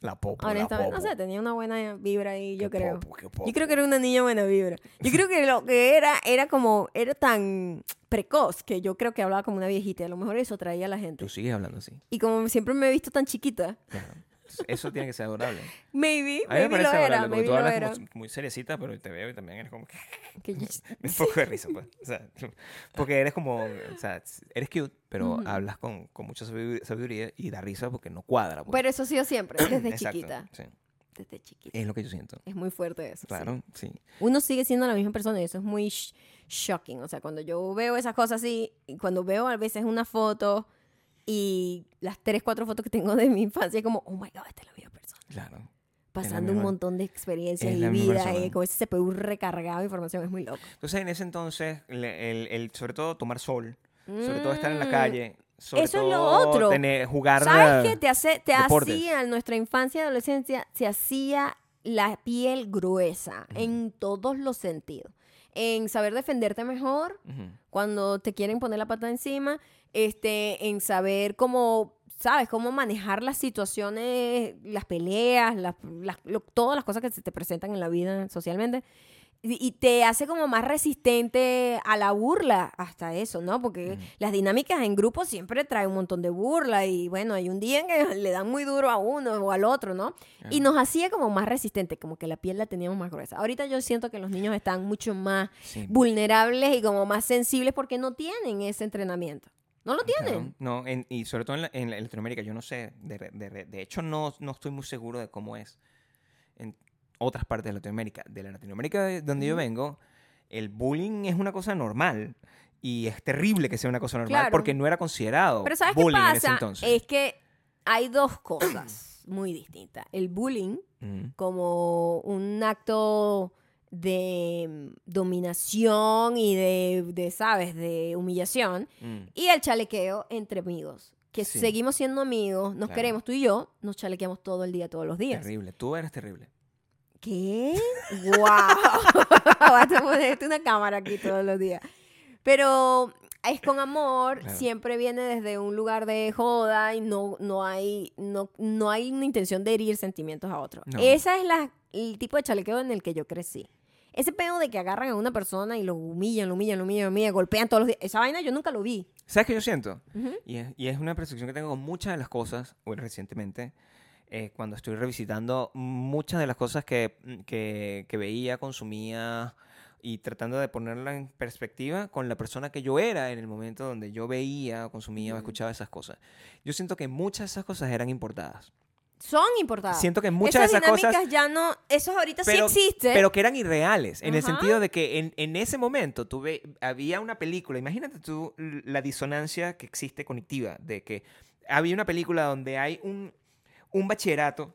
La popu, la Honestamente. No sé, tenía una buena vibra ahí, yo creo. Yo creo que era una niña buena vibra. Yo creo que lo que era, era como, era tan precoz que yo creo que hablaba como una viejita. A lo mejor eso traía a la gente. Tú sigues hablando así. Y como siempre me he visto tan chiquita, Claro. Eso tiene que ser adorable. maybe, A mí me maybe lo parece era, adorable porque maybe tú lo hablas era. como muy seriecita, pero te veo y también eres como que Que yo- un poco de risa, pues. O sea, porque eres como, o sea, eres cute, pero hablas con, con mucha sabidu- sabiduría y da risa porque no cuadra. pues. Pero eso ha sido siempre, desde Exacto, chiquita. sí. Desde chiquita. Es lo que yo siento. Es muy fuerte eso. sí. Claro, sí. Uno sigue siendo la misma persona y eso es muy sh- shocking. O sea, cuando yo veo esas cosas así, cuando veo a veces una foto y las tres, cuatro fotos que tengo de mi infancia, es como, oh my God, esta es la misma persona. Claro. Pasando un montón de experiencias es y vida, eh, con ese CPU recargado de información, es muy loco. Entonces, en ese entonces, el, el- sobre todo tomar sol, sobre todo estar en la Mm. calle, sobre Eso es lo todo otro. tener, jugar ¿Sabes qué? Te, hace, te deportes. hacía, en nuestra infancia y adolescencia, se hacía la piel gruesa en todos los sentidos. En saber defenderte mejor, cuando te quieren poner la pata encima, este, en saber cómo, ¿sabes? Cómo manejar las situaciones, las peleas, las- las- lo- todas las cosas que se te presentan en la vida socialmente. Y, te hace como más resistente a la burla, hasta eso, ¿no? Porque las dinámicas en grupo siempre traen un montón de burla y bueno, hay un día en que le dan muy duro a uno o al otro, ¿no? Y nos hacía como más resistente, como que la piel la teníamos más gruesa. Ahorita yo siento que los niños están mucho más Sí. vulnerables y como más sensibles porque no tienen ese entrenamiento. No lo tienen. No, en- y sobre todo en, la- en la- en Latinoamérica, yo no sé, de, de hecho no, no estoy muy seguro de cómo es en otras partes de Latinoamérica. De la Latinoamérica de donde yo vengo, el bullying es una cosa normal y es terrible que sea una cosa normal Claro. porque no era considerado Pero ¿sabes qué bullying en ese pasa? entonces. Es que hay dos cosas muy distintas. El bullying como un acto de mm, dominación y de, de, ¿sabes?, de humillación. Mm. Y el chalequeo entre amigos. Que Sí. seguimos siendo amigos, nos Claro. queremos tú y yo, nos chalequeamos todo el día, todos los días. Terrible. Tú eres terrible. ¿Qué? ¡Wow! Vas a ponerte una cámara aquí todos los días. Pero es con amor, Claro. siempre viene desde un lugar de joda y no, no, hay, no, no hay una intención de herir sentimientos a otros. No. Ese es la, el tipo de chalequeo en el que yo crecí. Ese pedo de que agarran a una persona y lo humillan, lo humillan, lo humillan, lo humillan, golpean todos los días. Esa vaina yo nunca lo vi. ¿Sabes qué yo siento? Ujú. Y es, y es una percepción que tengo con muchas de las cosas, bueno, recientemente, eh, cuando estoy revisitando muchas de las cosas que, mm, que, que veía, consumía y tratando de ponerla en perspectiva con la persona que yo era en el momento donde yo veía, consumía o Ujú. escuchaba esas cosas. Yo siento que muchas de esas cosas eran importadas. Son importadas. Siento que muchas de esas esas cosas dinámicas ya no. Esos ahorita pero, sí existen. pero que eran irreales, en el sentido de que en, en ese momento tuve, había una película, imagínate tú la disonancia que existe cognitiva, de que había una película donde hay un, un bachillerato,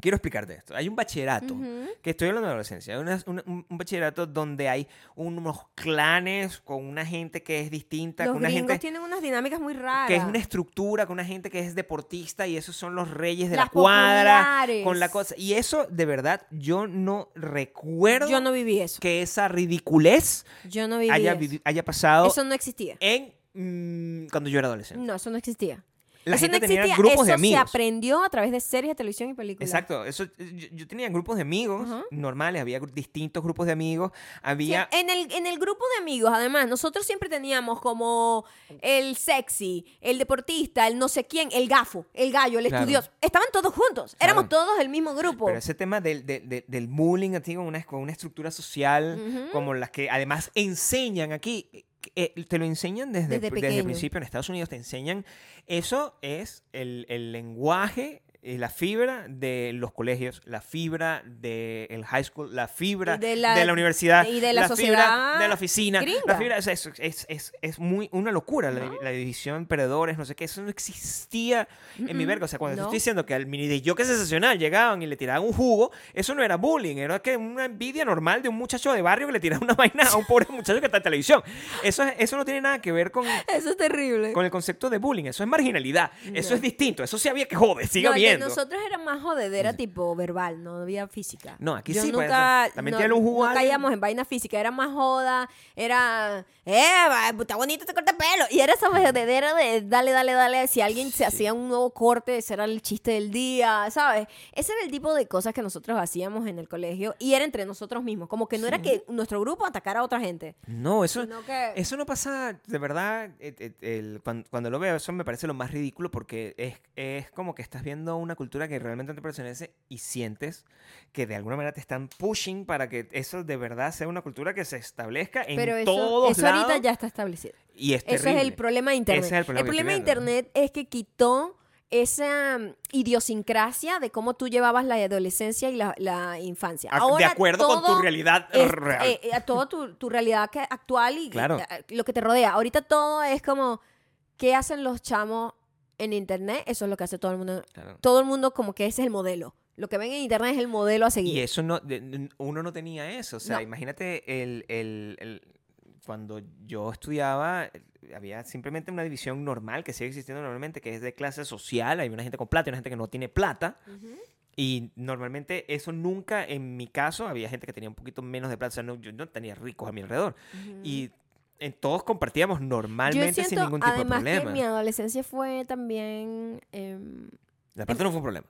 quiero explicarte esto, hay un bachillerato, que estoy hablando de adolescencia, una- una- un, bachillerato donde hay unos clanes con una gente que es distinta, Los con una gente tienen unas dinámicas muy raras. que es una estructura, con una gente que es deportista y esos son los reyes de Las la cuadra, populares. con la cosa. Y eso, de verdad, yo no recuerdo Yo no viví eso. que esa ridiculez Yo no viví haya, eso. haya pasado Eso no existía. en mm, cuando yo era adolescente. No, eso no existía. La eso gente no tenía grupos de eso amigos. se aprendió a través de series de televisión y películas. Exacto, eso, yo, yo tenía grupos de amigos normales, había distintos grupos de amigos, había... Sí, en, el, en el grupo de amigos, además, nosotros siempre teníamos como el sexy, el deportista, el no sé quién, el gafo, el gallo, el Claro. estudioso. Estaban todos juntos. Claro. Éramos todos el mismo grupo. Pero ese tema del, del- del- del bullying así, con una, con una estructura social, como las que además enseñan aquí, eh, te lo enseñan desde, Desde desde, el principio en Estados Unidos, te enseñan, eso es el, el lenguaje, la fibra de los colegios, la fibra del high school, la fibra de de la, la- universidad, y de la fibra sociedad de la oficina, la fibra, es, es, es, es muy una locura, la, No. la división en perdedores, no sé qué, eso no existía en mi Mm-mm, verga, o sea, cuando te estoy diciendo que al mini de yo que sensacional llegaban y le tiraban un jugo, eso no era bullying, era que una envidia normal de un muchacho de barrio que le tiraba una vaina a un pobre muchacho que está en televisión. Eso, es- eso no tiene nada que ver con, Eso es terrible. con el concepto de bullying, eso es marginalidad, eso es distinto, eso sí había que joder, siga No, el de viendo. nosotros era más jodedera tipo verbal, no había física. No, aquí Yo sí, pues, nunca, eso. También no, tiene un jugo no caíamos en vaina física, era más joda, era, eh, está bonito este corte de pelo. Y era esa jodedera de dale, dale, dale. Si alguien se hacía un nuevo corte, ese era el chiste del día, ¿sabes? Ese era el tipo de cosas que nosotros hacíamos en el colegio y era entre nosotros mismos. Como que no era que nuestro grupo atacara a otra gente, No, eso, que... Eso no pasa, de verdad, eh, eh, el- cuan- cuando, lo veo, eso me parece lo más ridículo porque es, es como que estás viendo una cultura que realmente te pertenece y sientes que de alguna manera te están pushing para que eso de verdad sea una cultura que se establezca en Pero eso, todos eso lados. ahorita ya está establecido. Y es Eso es el problema de Internet. Ese es el problema que de estoy viendo. Internet es que quitó esa mm, idiosincrasia de cómo tú llevabas la adolescencia y la, la infancia. A- de Ahora acuerdo con tu todo realidad es- real. eh, eh, a toda tu, tu realidad actual y, Claro. lo que te rodea. Ahorita todo es como, ¿qué hacen los chamos en Internet? Eso es lo que hace todo el mundo. Claro. Todo el mundo como que ese es el modelo. Lo que ven en Internet es el modelo a seguir. Y eso no, uno no tenía eso. O sea, No. imagínate el, el- el- cuando yo estudiaba, había simplemente una división normal que sigue existiendo normalmente, que es de clase social. Hay una gente con plata y una gente que no tiene plata. Y normalmente eso nunca, en mi caso, había gente que tenía un poquito menos de plata. O sea, no- yo no tenía ricos a mi alrededor. Y en, todos compartíamos normalmente sin ningún tipo de además, problema. mi adolescencia fue también... em, La parte no fue un problema.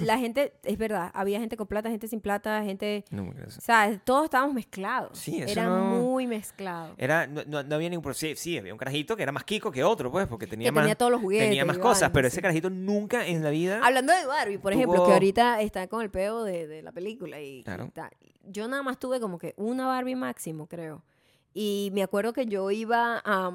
la gente, es verdad, había gente con plata, gente sin plata, gente... No. O sea, todos estábamos mezclados. Sí, eso Era no- muy mezclado. Era, no, no- había ningún problema. Sí, sí, había un carajito que era más Kiko que otro, pues, porque tenía que más, tenía todos los juguetes. tenía más cosas, pero sí. ese carajito nunca en la vida... Hablando de Barbie, por ejemplo, que ahorita está con el peo de, de la película y, y Claro. tal. Yo nada más tuve como que una Barbie máximo, creo. Y me acuerdo que yo iba a...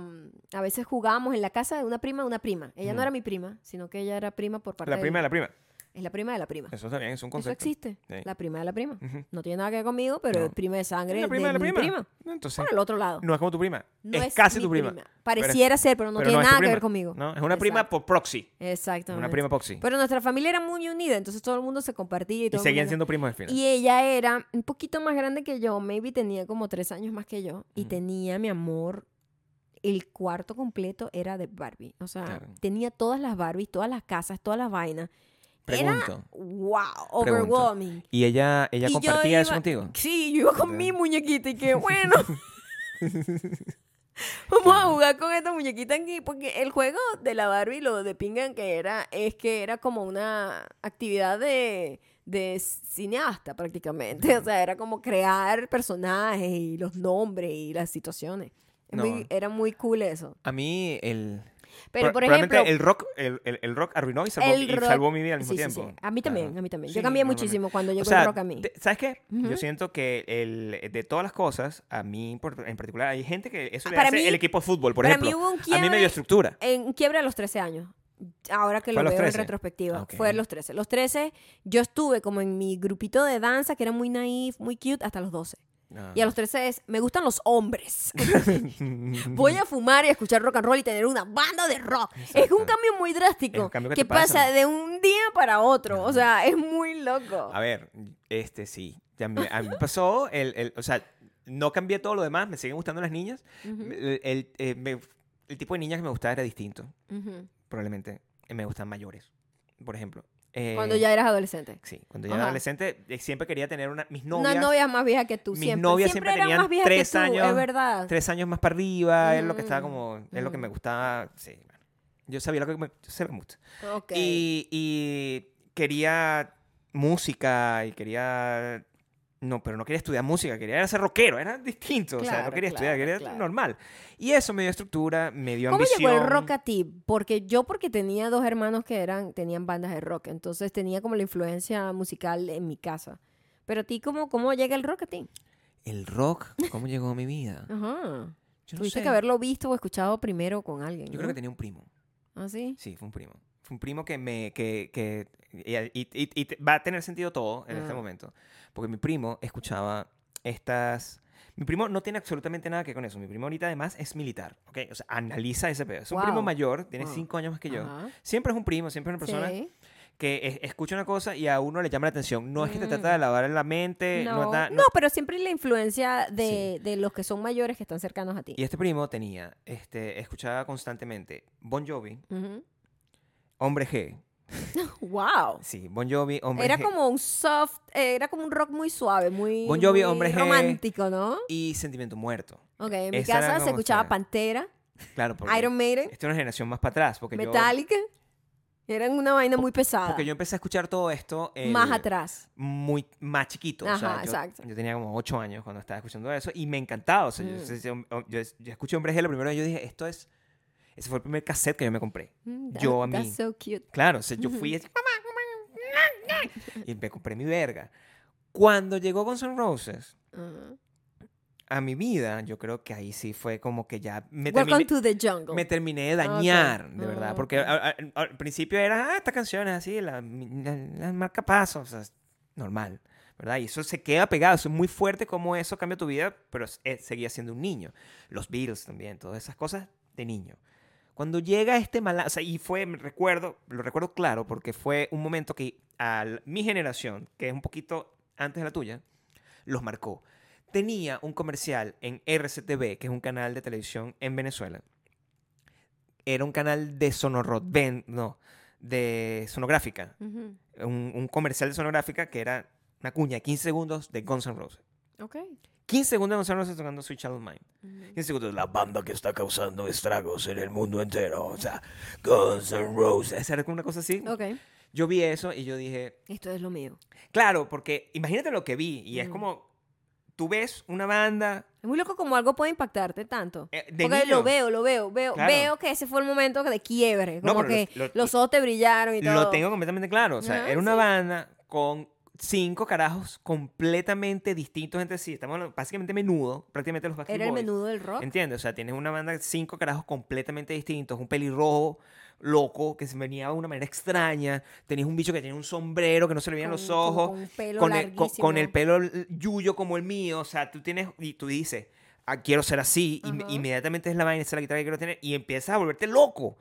a veces jugábamos en la casa de una prima de una prima. Ella no era mi prima, sino que ella era prima por parte la prima de de... la prima. Es la prima de la prima. Eso está bien, es un Eso concepto. existe. Sí. La prima de la prima. No tiene nada que ver conmigo, pero No. es prima de sangre. Es la prima de la prima. Entonces, Por el otro lado. no es como tu prima. No es, casi tu prima. Pareciera ser, pero no pero tiene no nada que ver conmigo. No, es una prima por proxy. Exactamente. Una prima proxy. Pero nuestra familia era muy unida, entonces todo el mundo se compartía y Y todo el seguían mundo- siendo primos al final. Y ella era un poquito más grande que yo, maybe tenía como tres años más que yo. Y tenía, mi amor, el cuarto completo era de Barbie. O sea, Claro. tenía todas las Barbies, todas las casas, todas las vainas. Era, Pregunto. wow, Pregunto. overwhelming. ¿Y ella, ella Y compartía eso contigo? Sí, yo iba con mi muñequita y que bueno. Vamos a jugar con esta muñequita aquí, porque el juego de la Barbie, lo de Pingan que era, es que era como una actividad de, de cineasta prácticamente. O sea, era como crear personajes y los nombres y las situaciones. Es No. muy- era muy cool eso. A mí el... Pero, pro- por ejemplo, el rock, el, el- el rock arruinó y salvó, el y rock- salvó mi vida al mismo sí, tiempo. sí. A mí también, a mí también. Yo cambié muchísimo cuando llegó O sea, el rock a mí. ¿sabes qué? Yo siento que el, de todas las cosas, a mí por- en particular, hay gente que eso le Para hace mí- el equipo de fútbol, por para ejemplo. mí hubo un a mí me quiebre- dio estructura. En quiebre a los 13 años. Ahora que ¿Fue a lo veo en 13? retrospectiva. Ah. Fue a los 13. Los 13, yo estuve como en mi grupito de danza, que era muy naif, muy cute, hasta los 12. Ah. Y a los 13 es, me gustan los hombres. Voy a fumar y escuchar rock and roll y tener una banda de rock. Es un cambio muy drástico. Un cambio que pasa. pasa de un día para otro. O sea, es muy loco. A ver, este sí. A mí pasó, el, el- o sea, no cambié todo lo demás, me siguen gustando las niñas. El, el- eh, me- el tipo de niñas que me gustaba era distinto, probablemente. Me gustan mayores, por ejemplo. Eh, Cuando ya eras adolescente. Sí, cuando yo era adolescente eh, siempre quería tener una, mis novias. Una novia más vieja que tú, mis siempre. novias siempre, tenían más viejas tres que tú, años, es verdad. tres años más para arriba, es lo que estaba Mm, como, es lo que me mm. gustaba, sí, bueno. Yo sabía lo que me, yo sé lo que me gusta. Ok. Y, y quería música y quería, no, pero no quería estudiar música, quería ser rockero, era distinto, o sea, no Claro, quería estudiar, claro, quería claro. normal. Y eso me dio estructura, me dio ¿Cómo ambición. llegó el rock a ti? Porque yo porque tenía dos hermanos que eran tenían bandas de rock, entonces tenía como la influencia musical en mi casa. Pero a ti, ¿cómo, cómo llega el rock a ti? El rock, ¿cómo llegó a mi vida? Ajá. Yo no Tuviste sé. que haberlo visto o escuchado primero con alguien. Yo ¿no? creo que tenía un primo. ¿Ah, sí? Sí, fue un primo. Fue un primo que me. que, que y, y- y- y te- va a tener sentido todo en este momento. Porque mi primo escuchaba estas. Mi primo no tiene absolutamente nada que ver con eso. Mi primo ahorita además es militar. ¿ok? O sea, analiza ese pedo. Es un primo mayor, tiene Wow. cinco años más que yo. Ajá. Siempre es un primo, siempre es una persona Sí. que es- escucha una cosa y a uno le llama la atención. No es que te trata Mm. de lavar en la mente. No, No, da- no, no- pero siempre la influencia de, de los que son mayores que están cercanos a ti. Y este primo tenía, este, escuchaba constantemente Bon Jovi. Hombre G. Wow. Sí, Bon Jovi, Hombre Era G. como un soft, eh, era como un rock muy suave, muy, Bon Jovi, muy Hombre G. romántico, ¿no? Y Sentimiento Muerto. Ok, en mi Esa casa se escuchaba Pantera, Claro, porque Iron Maiden, esta es una generación más para atrás. Porque yo, Metallica. Eran una vaina muy pesada. porque yo empecé a escuchar todo esto el- Más atrás. muy más chiquito. o sea, Ajá, yo, exacto. yo tenía como 8 años cuando estaba escuchando eso y me encantaba. O sea, yo- Mm. yo, yo- yo escuché Hombre G la primera vez y yo dije, esto es... Ese fue el primer cassette que yo me compré. Mm, that- Yo a mí. That's so cute. Claro, o sea, yo fui así, y me compré mi verga. Cuando llegó Guns N' Roses Ajá. a mi vida, yo creo que ahí sí fue como que ya me Welcome terminé, to the jungle. me terminé de dañar, de Ah, verdad. ok. Porque a- a- al principio era, ah, esta canción es así, la, la, la marca paso, o sea, normal, ¿verdad? Y eso se queda pegado, eso es muy fuerte como eso cambia tu vida, pero es- es- seguía siendo un niño. Los Beatles también, todas esas cosas de niño. Cuando llega este mala, o sea, y fue, me recuerdo, lo recuerdo claro, porque fue un momento que a mi generación, que es un poquito antes de la tuya, los marcó. Tenía un comercial en RCTV, que es un canal de televisión en Venezuela. Era un canal de sonorro, ven, no, de sonográfica. Ujú. Un, un comercial de sonográfica que era una cuña de 15 segundos de Guns N' Roses. Ok. 15 segundos de Guns N' Roses tocando Sweet Child of Mine. Ujú. 15 segundos, la banda que está causando estragos en el mundo entero. O sea, Guns N' Roses. Era como una cosa así. Ok. Yo vi eso y yo dije, Esto es lo mío. claro, porque imagínate lo que vi. Y es Mm. como, tú ves una banda Es muy loco como algo puede impactarte tanto. eh, de Porque niño. lo veo, lo veo, veo, Claro. veo que ese fue el momento de quiebre. No, Como pero que los- los- los ojos te brillaron y todo. Lo tengo completamente claro. O sea, era una sí. banda con cinco carajos completamente distintos entre sí. Estamos básicamente menudo, prácticamente los Backstreet Era el Boys. menudo del rock. ¿Entiendes? O sea, tienes una banda de cinco carajos completamente distintos, un pelirrojo loco que se venía de una manera extraña, tenías un bicho que tenía un sombrero que no se le veían los con- ojos, Con, pelo con el, con, pelo yuyo como el mío, o sea, tú tienes, y tú dices, ah, quiero ser así, y Ajá. inmediatamente es la vaina, esa es la guitarra que quiero tener, y empiezas a volverte loco.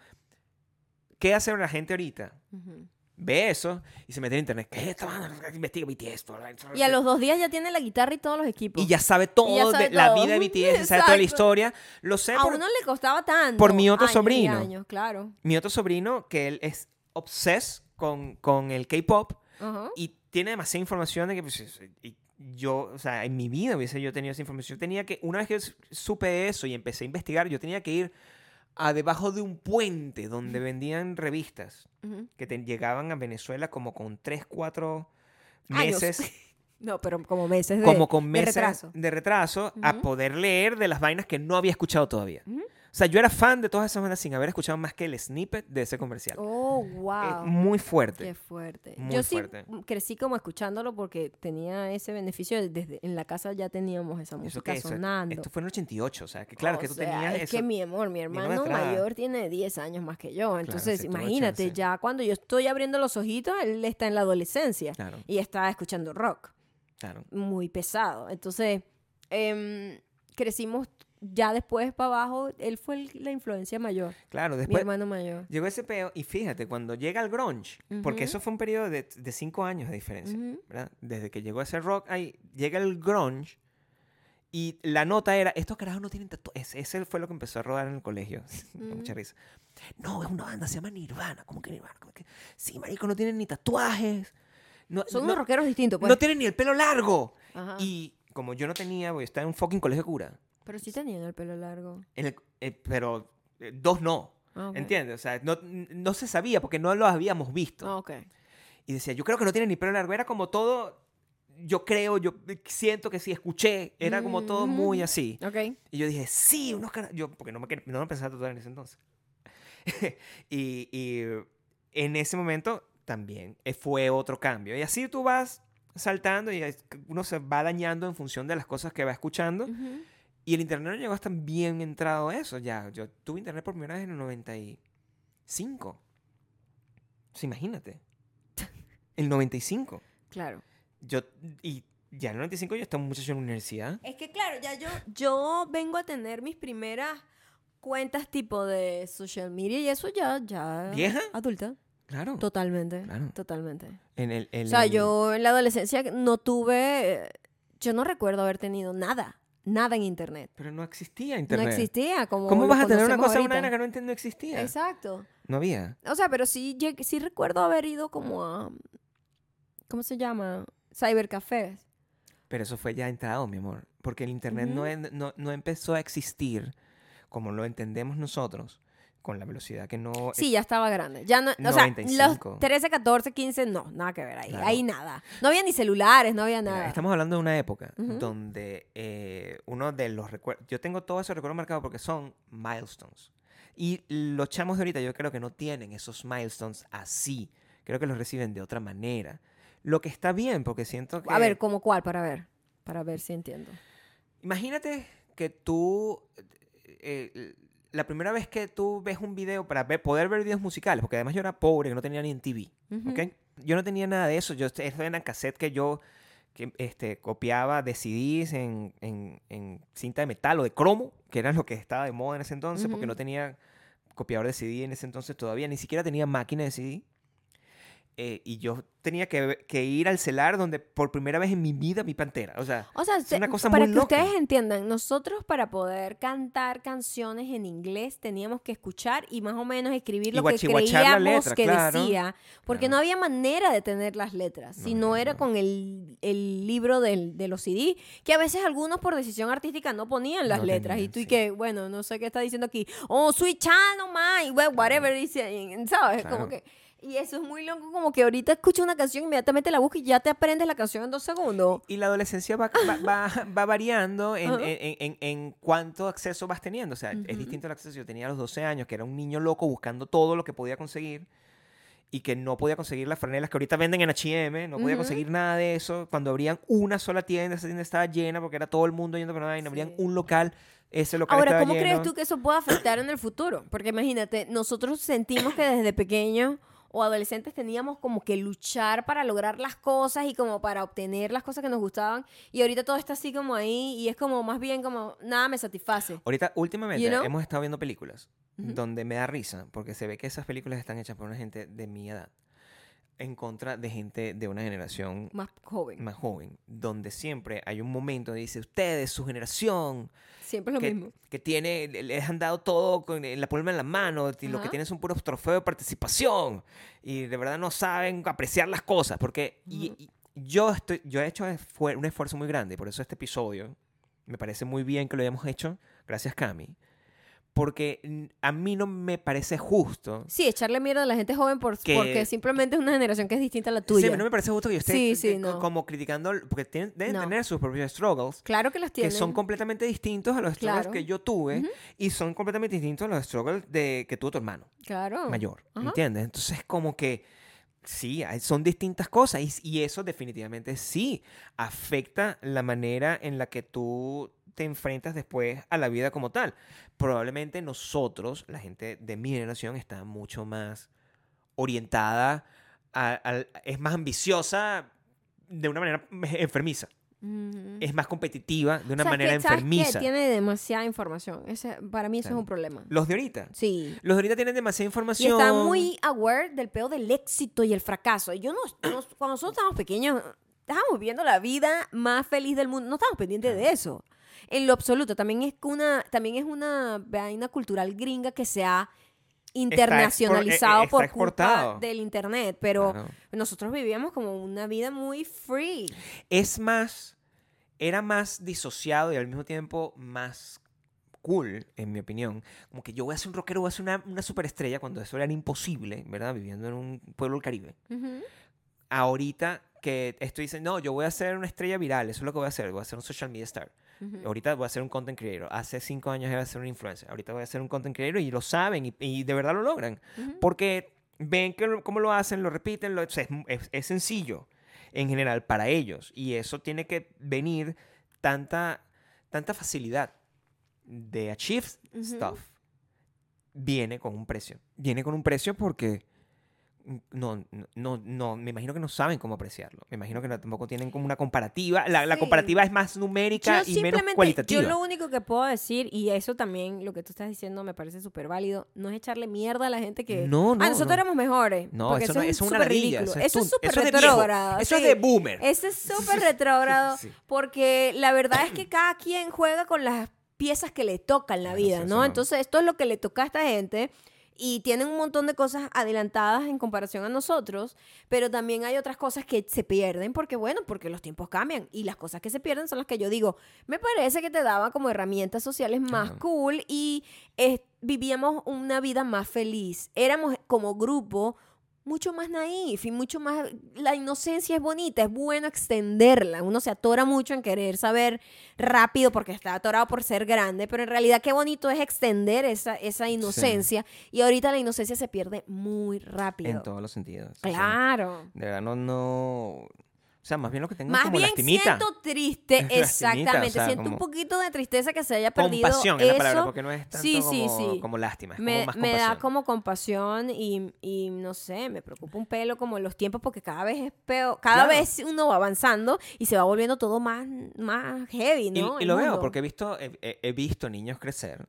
¿Qué hace la gente ahorita? Ujú. Ve eso y se mete en internet. ¿Qué es esta banda? Investiga BTS. Y a los dos días ya tiene la guitarra y todos los equipos. y ya sabe todo sabe de la todo. vida de BTS, sabe toda la Exacto. historia. Lo sé a por, uno le costaba tanto. por mi otro años sobrino. años, claro. mi otro sobrino, que él es obses con, con el K-pop y tiene demasiada información de que pues, y yo, o sea, en mi vida hubiese yo tenido esa información. Yo tenía que, una vez que supe eso y empecé a investigar, yo tenía que ir a debajo de un puente donde vendían revistas que te llegaban a Venezuela como con 3, 4 Años. meses, No, pero como meses de, como con de meses retraso. de retraso, a poder leer de las vainas que no había escuchado todavía. Sea, yo era fan de todas esas bandas sin haber escuchado más que el snippet de ese comercial. Oh, wow. muy fuerte. Qué fuerte. Muy Yo sí crecí como escuchándolo porque tenía ese beneficio. de- Desde en la casa ya teníamos esa ¿Eso música? Eso- sonando. Esto fue en el 88, o sea, que claro, O que tú sea, tenías es eso. que mi amor, mi hermano mayor tiene 10 años más que yo. Entonces, imagínate, ya cuando yo estoy abriendo los ojitos, él está en la adolescencia Claro, y está escuchando rock claro. muy pesado. Entonces, em, crecimos ya después para abajo. Él fue el- la influencia mayor, Claro, mi después hermano mayor. llegó ese peo y fíjate, cuando llega el grunge, porque Ujú. eso fue un periodo de, de cinco años de diferencia, Ujú. ¿verdad? Desde que llegó ese rock, ahí llega el grunge y la nota era, estos carajos no tienen tatuajes. Ese fue lo que empezó a rodar en el colegio. Me da Mucha risa. No, es una banda, se llama Nirvana. ¿Cómo que Nirvana? ¿Cómo que? Sí, marico, no tienen ni tatuajes. No, Son no, unos rockeros distintos, pues. no tienen ni el pelo largo. Ajá. Y como yo no tenía, voy a estar en un fucking colegio de cura. Pero sí tenían el pelo largo. En el- eh, pero eh, dos no. Ah, ok. ¿Entiendes? O sea, no, no se sabía porque no lo habíamos visto. Ah, ok. Y decía, yo creo que no tiene ni pelo largo. Era como todo, yo creo, yo siento que sí, escuché. Era como todo muy así. Ok. Y yo dije, sí, unos caras. Yo, porque no me, no me pensaba tatuar en ese entonces. y, y en ese momento también eh, fue otro cambio. Y así tú vas saltando y uno se va dañando en función de las cosas que va escuchando. Ujú. Y el internet no llegó hasta bien entrado a eso. Ya, yo tuve internet por primera vez en el 95. O sea, imagínate. El 95. Claro. Yo, y ya en el 95 yo estaba muchacho en la universidad. Es que claro, ya yo, yo vengo a tener mis primeras cuentas tipo de social media y eso ya, ya. ¿Vieja? Adulta. Claro. Totalmente. Claro. Totalmente. En el, en O sea, el- yo en la adolescencia no tuve. Yo no recuerdo haber tenido nada. Nada en internet. Pero no existía internet. No existía como. ¿Cómo vas a tener una cosa, una que no, no existía? Exacto. No había. O sea, pero sí, sí recuerdo haber ido como a. ¿Cómo se llama? Cybercafés. Pero eso fue ya entrado, mi amor. Porque el internet no, no, no empezó a existir como lo entendemos nosotros, con la velocidad que no... Sí, ya estaba grande. Ya no, o sea, 95. los 13, 14, 15, no, nada que ver ahí. Claro. Ahí nada. No había ni celulares, no había nada. Estamos hablando de una época donde eh, uno de los recuerdos, yo tengo todos esos recuerdos marcados porque son milestones. Y los chamos de ahorita yo creo que no tienen esos milestones así. Creo que los reciben de otra manera. Lo que está bien porque siento que... A ver, ¿cómo cuál? Para ver. Para ver si entiendo. Imagínate que tú, eh, la primera vez que tú ves un video para ver- poder ver videos musicales, porque además yo era pobre, que no tenía ni en TV, Ujú. ¿ok? Yo no tenía nada de eso, yo, eso eran cassettes que yo que, este, copiaba de CDs en, en- en cinta de metal o de cromo, que era lo que estaba de moda en ese entonces, porque no tenía copiador de CD en ese entonces todavía, ni siquiera tenía máquina de CD. Eh, y yo tenía que, que ir al celar donde por primera vez en mi vida vi Pantera. O sea, O sea, Es una cosa para muy que loca. ustedes entiendan, nosotros para poder cantar canciones en inglés teníamos que escuchar y más o menos escribir Y lo que creíamos letra, que claro. decía, porque Claro. no había manera de tener las letras, si No, era no. con el, el libro del, de los CD, que a veces algunos por decisión artística no ponían las No letras y tú y que, bueno, no sé qué está diciendo aquí, oh, sweet child well, whatever, dice, ¿sabes? Como que... Y eso es muy loco, como que ahorita escuchas una canción, inmediatamente la buscas y ya te aprendes la canción en dos segundos. Y la adolescencia va, va, va- va variando en, en, en- en cuánto acceso vas teniendo. O sea, es distinto el acceso. Yo tenía a los 12 años, que era un niño loco buscando todo lo que podía conseguir y que no podía conseguir las franelas que ahorita venden en H&M, no podía conseguir nada de eso. Cuando abrían una sola tienda, esa tienda estaba llena porque era todo el mundo yendo con una vaina. Abrían Sí. un local, ese local Ahora, estaba ¿cómo crees tú que eso puede afectar en el futuro? Porque imagínate, nosotros sentimos que desde pequeños o adolescentes teníamos como que luchar para lograr las cosas y como para obtener las cosas que nos gustaban y ahorita todo está así como ahí y es como más bien como nada me satisface. Ahorita, últimamente, You know? hemos estado viendo películas Ujú. donde me da risa, porque se ve que esas películas están hechas por una gente de mi edad, en contra de gente de una generación Más joven. más joven, donde siempre hay un momento donde dice, ustedes, su generación, Siempre es lo que, mismo. que tiene, le- les han dado todo con la palma en la mano, y lo que tienen son puros trofeos de participación, y de verdad no saben apreciar las cosas, porque y- yo, estoy, yo he hecho un esfuerzo muy grande, por eso este episodio me parece muy bien que lo hayamos hecho, gracias Cami, porque a mí no me parece justo. Sí, echarle mierda a la gente joven por- Que- porque simplemente es una generación que es distinta a la Sí, tuya. no me parece justo que yo esté Sí, sí, no. como criticando, porque tienen- deben No. tener sus propios struggles. Claro que las que tienen. son completamente distintos a los struggles Claro. que yo tuve y son completamente distintos a los struggles de, que tuvo tu hermano Claro. mayor, Ajá. ¿entiendes? Entonces como que sí, son distintas cosas y, y eso definitivamente sí afecta la manera en la que tú te enfrentas después a la vida como tal. Probablemente nosotros, la gente de mi generación, está mucho más orientada, a- al- es más ambiciosa de una manera enfermiza, es más competitiva de una O sea, manera que, ¿sabes enfermiza. Tiene demasiada información. Ese, para mí eso es un problema. Los de ahorita. Sí. Los de ahorita tienen demasiada Y información. está muy aware del peor del éxito y el fracaso. Y Yo no, no- cuando nosotros estábamos pequeños, estábamos viviendo la vida más feliz del mundo. No estábamos pendientes de eso. En lo absoluto. También es una, también es una vaina cultural gringa que se ha internacionalizado eh, está por culpa del internet. Pero Claro. nosotros vivíamos como una vida muy free. Es más, era más disociado y al mismo tiempo más cool, en mi opinión. Como que yo voy a ser un rockero, voy a ser una, una superestrella cuando eso era imposible, ¿verdad? Viviendo en un pueblo del Caribe. Ujú. Ahorita que estoy diciendo, no, yo voy a ser una estrella viral, eso es lo que voy a hacer, voy a ser un social media star. Ujú. Ahorita voy a ser un content creator. Hace cinco años iba a ser un influencer. Ahorita voy a ser un content creator y lo saben y, y de verdad lo logran. Ujú. Porque ven que cómo lo hacen, lo repiten, lo, es, es- es sencillo en general para ellos. Y eso tiene que venir tanta, tanta facilidad de achieve Ujú. stuff. Viene con un precio. Viene con un precio porque no, no, no, no, me imagino que no saben cómo apreciarlo. Me imagino que no- tampoco tienen como una comparativa. La, comparativa es más numérica Yo y menos cualitativa. Yo lo único que puedo decir, y eso también, lo que tú estás diciendo me parece súper válido, no es echarle mierda a la gente que... No, no, ah, nosotros no. éramos mejores. No, porque eso, es es una ladilla. ridículo. Eso es súper es retrógrado. Eso es de boomer. Eso es súper retrógrado Sí. porque la verdad es que cada quien juega con las piezas que le tocan en la vida, no. Entonces esto es lo que le toca a esta gente y tienen un montón de cosas adelantadas en comparación a nosotros, pero también hay otras cosas que se pierden porque, bueno, porque los tiempos cambian y las cosas que se pierden son las que yo digo, me parece que te daban como herramientas sociales más cool y eh, vivíamos una vida más feliz. Éramos como grupo mucho más naif y mucho más... La inocencia es bonita, es bueno extenderla. Uno se atora mucho en querer saber rápido porque está atorado por ser grande, pero en realidad qué bonito es extender esa, esa inocencia. Y ahorita la inocencia se pierde muy rápido. En todos los sentidos. O sea, Claro. de verdad, no, no... O sea, más bien lo que tengo es Más como bien lastimita. siento triste, o exactamente. sea, siento un poquito de tristeza que se haya perdido Compasión es la palabra, eso. porque no es tanto Sí, sí, como, sí. como lástima, es me, como más me compasión. da como compasión y, y no sé, me preocupa un pelo como los tiempos porque cada vez es peor, cada Claro. vez uno va avanzando y se va volviendo todo más, más heavy, ¿no? y, lo veo porque he visto, he, he- he visto niños crecer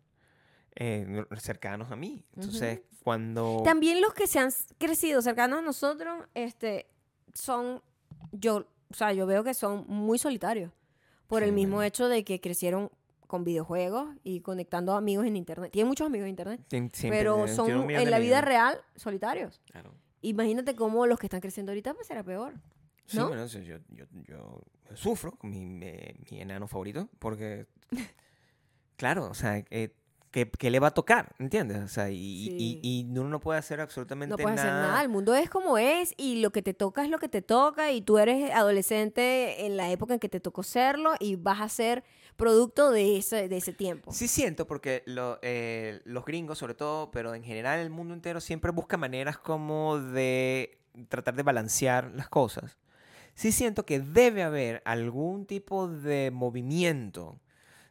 eh, cercanos a mí. Entonces, cuando... También los que se han crecido cercanos a nosotros, este, son, yo, o sea, yo veo que son muy solitarios por Sí, el mismo bueno. hecho de que crecieron con videojuegos y conectando amigos en internet. Tienen muchos amigos en internet, tien- siempre pero un son en la vida real solitarios. Claro. Imagínate cómo los que están creciendo ahorita pues será peor. Sí, ¿no? bueno, yo, yo, yo sufro con mi, me- mi enano favorito porque, claro, o sea, eh, ¿qué, qué le va a tocar? ¿Entiendes? O sea, y, y- y uno no puede hacer absolutamente No puedes hacer nada. nada, el mundo es como es y lo que te toca es lo que te toca y tú eres adolescente en la época en que te tocó serlo y vas a ser producto de ese, de ese tiempo. Sí siento porque lo- eh, los gringos sobre todo, pero en general el mundo entero siempre busca maneras como de tratar de balancear las cosas. Sí siento que debe haber algún tipo de movimiento,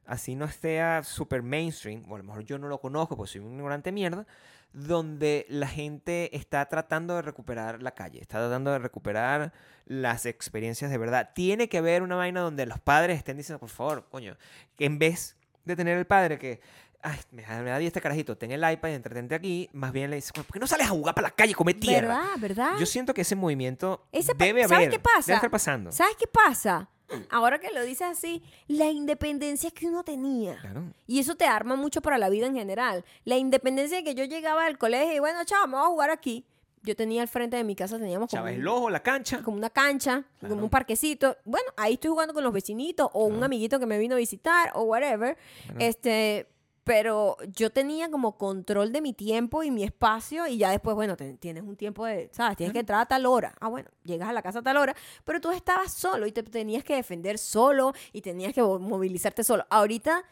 así no esté super mainstream, o a lo mejor yo no lo conozco porque soy un ignorante mierda, donde la gente está tratando de recuperar la calle, está tratando de recuperar las experiencias de verdad. Tiene que haber una vaina donde los padres estén diciendo, por favor, coño, que en vez de tener el padre que, ay, me da, este carajito, ten el iPad y entretente aquí, más bien le dice, ¿por qué no sales a jugar para la calle y comer tierra? ¿Verdad? ¿Verdad? Yo siento que ese movimiento Ese debe ¿sabes haber, qué pasa? debe estar pasando. ¿Sabes qué pasa? Ahora que lo dices así, la independencia que uno tenía. Claro. Y eso te arma mucho para la vida en general. La independencia de que yo llegaba del colegio y bueno, chao, vamos a jugar aquí. Yo tenía al frente de mi casa, teníamos como, un- el ojo, la cancha. como una cancha, Claro. como un parquecito. Bueno, ahí estoy jugando con los vecinitos o un amiguito que me vino a visitar o whatever. Este, pero yo tenía como control de mi tiempo y mi espacio y ya después, bueno, te- tienes un tiempo de, ¿sabes? Tienes que entrar a tal hora. Ah, bueno, llegas a la casa a tal hora, pero tú estabas solo y te tenías que defender solo y tenías que mo- movilizarte solo. Ahorita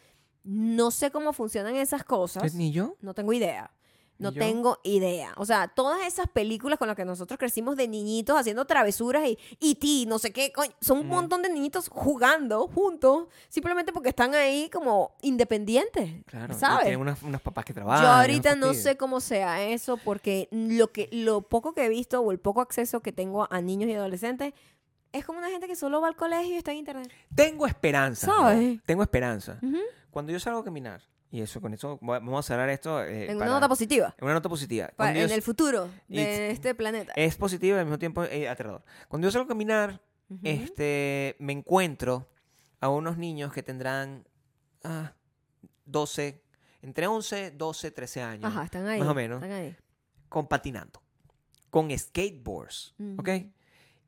no sé cómo funcionan esas cosas. Ni yo. No tengo idea. No tengo idea. O sea, todas esas películas con las que nosotros crecimos de niñitos haciendo travesuras y, y ti, no sé qué, coño, son un Ujú. montón de niñitos jugando juntos, simplemente porque están ahí como independientes. Claro. ¿Sabes? Tienen unas, unas papás que trabajan. Yo ahorita no sé cómo sea eso porque lo que lo poco que he visto o el poco acceso que tengo a niños y adolescentes es como una gente que solo va al colegio y está en internet. Tengo esperanza. ¿Sabes? ¿no? Tengo esperanza. Cuando yo salgo a caminar, y eso, con eso vamos a cerrar esto. eh, En para- una nota positiva. en una nota positiva. pa- en el futuro de este planeta. es positivo y al mismo tiempo eh, aterrador. Cuando yo salgo a caminar, este, me encuentro a unos niños que tendrán ah, 12, entre 11, 12, 13 años, Ajá, están ahí. más o menos. Están ahí. con patinando, con skateboards, ¿ok? Ujú.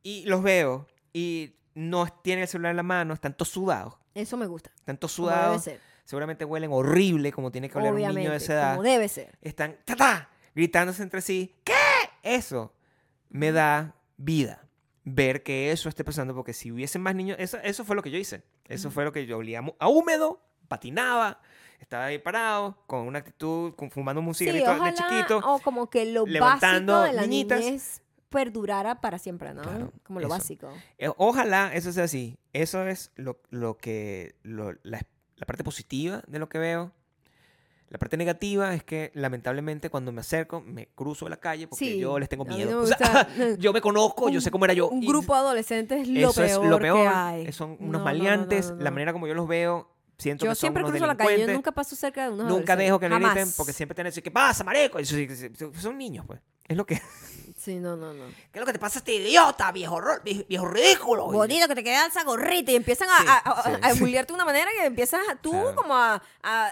Y los veo y no tienen el celular en la mano, están todos sudados, Eso me gusta. están todos Como debe sudados, ser. Seguramente huelen horrible como tiene que oler un niño de esa edad. Como debe ser. Están ¡ta, ta! gritándose entre sí, ¿qué? Eso me da vida. Ver que eso esté pasando, porque si hubiesen más niños, eso, eso fue lo que yo hice. Eso Ujú. fue lo que yo olía a húmedo, patinaba, estaba ahí parado, con una actitud, fumando un Sí, cigarrito de ojalá, chiquito. o como que lo básico de la niñitas. niñez perdurara para siempre, ¿no? Claro, como lo eso. básico. Eh, Ojalá eso sea así. Eso es lo, lo que, lo- la, la parte positiva de lo que veo. La parte negativa es que lamentablemente cuando me acerco me cruzo la calle porque Sí, yo les tengo miedo. O sea, yo me conozco, yo sé cómo era yo. Un y grupo de adolescentes es lo eso peor, es lo peor. que hay. Son No, unos no, maleantes. no, no, La manera como yo los veo, siento Yo que son siempre unos cruzo la calle, yo nunca paso cerca de unos Nunca dejo que me griten porque siempre tienen que decir, ¿qué pasa, mareco? Y son niños, pues. Es lo que... Sí, no, no, no. ¿Qué es lo que te pasa a este idiota, viejo, viejo ridículo? Bonito que te queda esa gorrita y empiezan a, Sí, a, a- sí, a sí. de una manera que empiezas tú Claro. como a,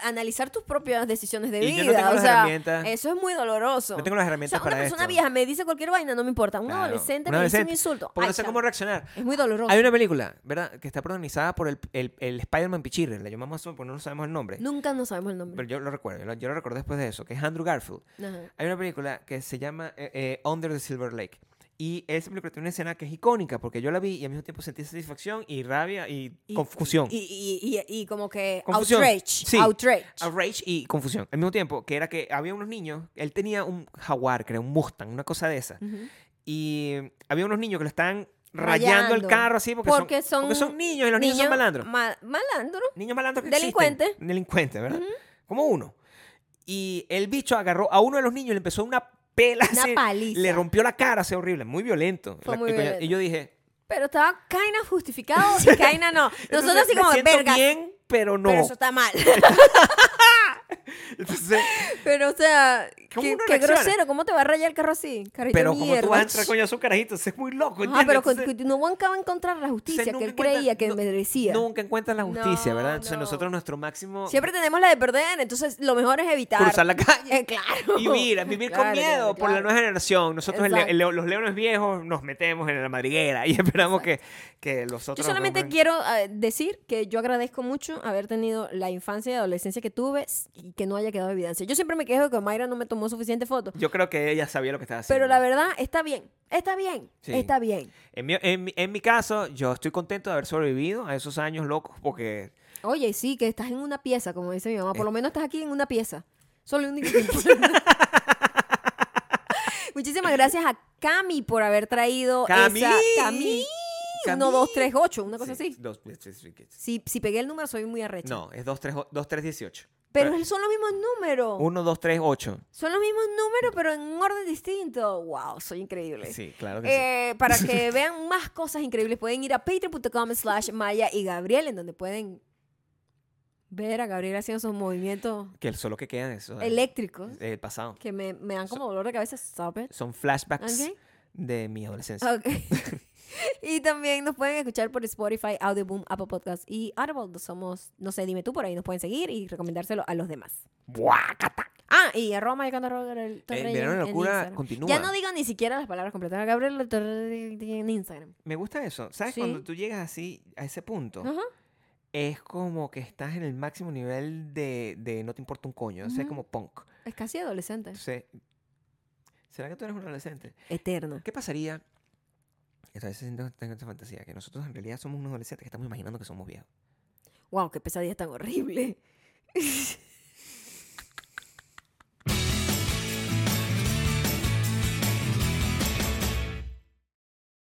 analizar tus propias decisiones de Y vida. yo no tengo o las sea, herramientas. eso es muy doloroso. No tengo las o herramientas sea, una para persona esto. vieja me dice cualquier vaina, no me importa. Un Claro, adolescente me dice un insulto. Porque Ay, no sé cómo reaccionar. Es muy doloroso. Hay una película, ¿verdad? Que está protagonizada por el, el, el Spider-Man Pichirre. La llamamos porque no sabemos el nombre. Nunca no sabemos el nombre. Pero yo lo recuerdo. Yo lo, yo lo recordé después de eso. Que es Andrew Garfield. Ajá. Hay una película que se llama eh, eh, Under the Silver Lake. Y esa película tiene una escena que es icónica porque yo la vi y al mismo tiempo sentí satisfacción y rabia y, Y- confusión. Y, y, y, como que Confusión. outrage. Sí. Outrage. Outrage y confusión. Al mismo tiempo, que era que había unos niños, él tenía un jaguar, creo, un Mustang, una cosa de esa. Ujú. Y había unos niños que lo estaban rayando, el Rayando. carro así porque, Porque son, porque son son niños y los niños, son malandros. ma- malandros. Niños malandros que Delincuentes. existen. Delincuentes, ¿verdad? Como uno. Y el bicho agarró a uno de los niños y le empezó una pela Una así, paliza. Le rompió la cara, así horrible, muy violento. Fue La- muy violento. y yo dije, Pero estaba Kaina justificado y Kaina no. Nosotros entonces, así como, verga. bien, pero no. Pero eso está mal. Entonces, pero, o sea, ¿Cómo qué, grosero. ¿Cómo te va a rayar el carro así? Pero de como tú vas a entrar coño a su carajito, eso es muy loco, Ah, pero Entonces, no acaba de encontrar la justicia que él creía que no- merecía. nunca encuentran la justicia, No, ¿verdad? Entonces no. nosotros nuestro máximo Siempre tenemos la de perder, entonces lo mejor es evitar. cruzar la calle. Eh, claro. Y vivir, vivir con miedo claro, por la nueva generación. Nosotros, el el los leones viejos, nos metemos en la madriguera y esperamos que, que los Yo otros... solamente nos- quiero eh, decir que yo agradezco mucho haber tenido la infancia y adolescencia que tuve y que no haya quedado evidencia. Yo siempre me quejo de que Mayra no me tomó suficiente fotos, Yo creo que ella sabía lo que estaba haciendo. pero la verdad está bien, está bien, Sí. está bien. En mi, en en mi caso, yo estoy contento de haber sobrevivido a esos años locos porque... Oye, sí, que estás en una pieza, como dice mi mamá, por lo menos estás aquí en una pieza. Solo un Muchísimas gracias a Cami por haber traído ¡Cami! esa Cami. Cami. 1, 2, 3, 8, una cosa Sí, así. dos- sí, sí, sí. Si, si pegué el número, soy muy arrecha. No, es 2, 3, 2, 3, 18. Pero son los mismos números. 1, 2, 3, 8. Son los mismos números, pero en un orden distinto. Wow, soy increíble. Sí, claro que sí. Eh, para que vean más cosas increíbles, pueden ir a patreon.com slash Maya y Gabriel, en donde pueden ver a Gabriel haciendo esos movimientos Que el solo que queda es eso. eléctricos El pasado. que me, me dan como dolor de cabeza. Stop it. Son flashbacks Ok. de mi adolescencia. Ok. y también nos pueden escuchar por Spotify, Audioboom, Apple Podcasts y Audible. Somos, no sé, dime tú, por ahí nos pueden seguir y recomendárselo a los demás. ¡Buácata! Ah, y arroba Mayocando Torreyes El verano de en locura continúa. Ya no digo ni siquiera las palabras completas. Gabriel Torreyes en Instagram. Me gusta eso. ¿Sabes? Sí. Cuando tú llegas así, a ese punto, Ajá. es como que estás en el máximo nivel de, de no te importa un coño. O sea, es como punk. Es casi adolescente. Entonces, ¿será que tú eres un adolescente? Eterna. ¿Qué pasaría? Esta vez tengo, tengo esta fantasía, que nosotros en realidad somos unos adolescentes que estamos imaginando que somos viejos. Wow, qué pesadilla tan horrible.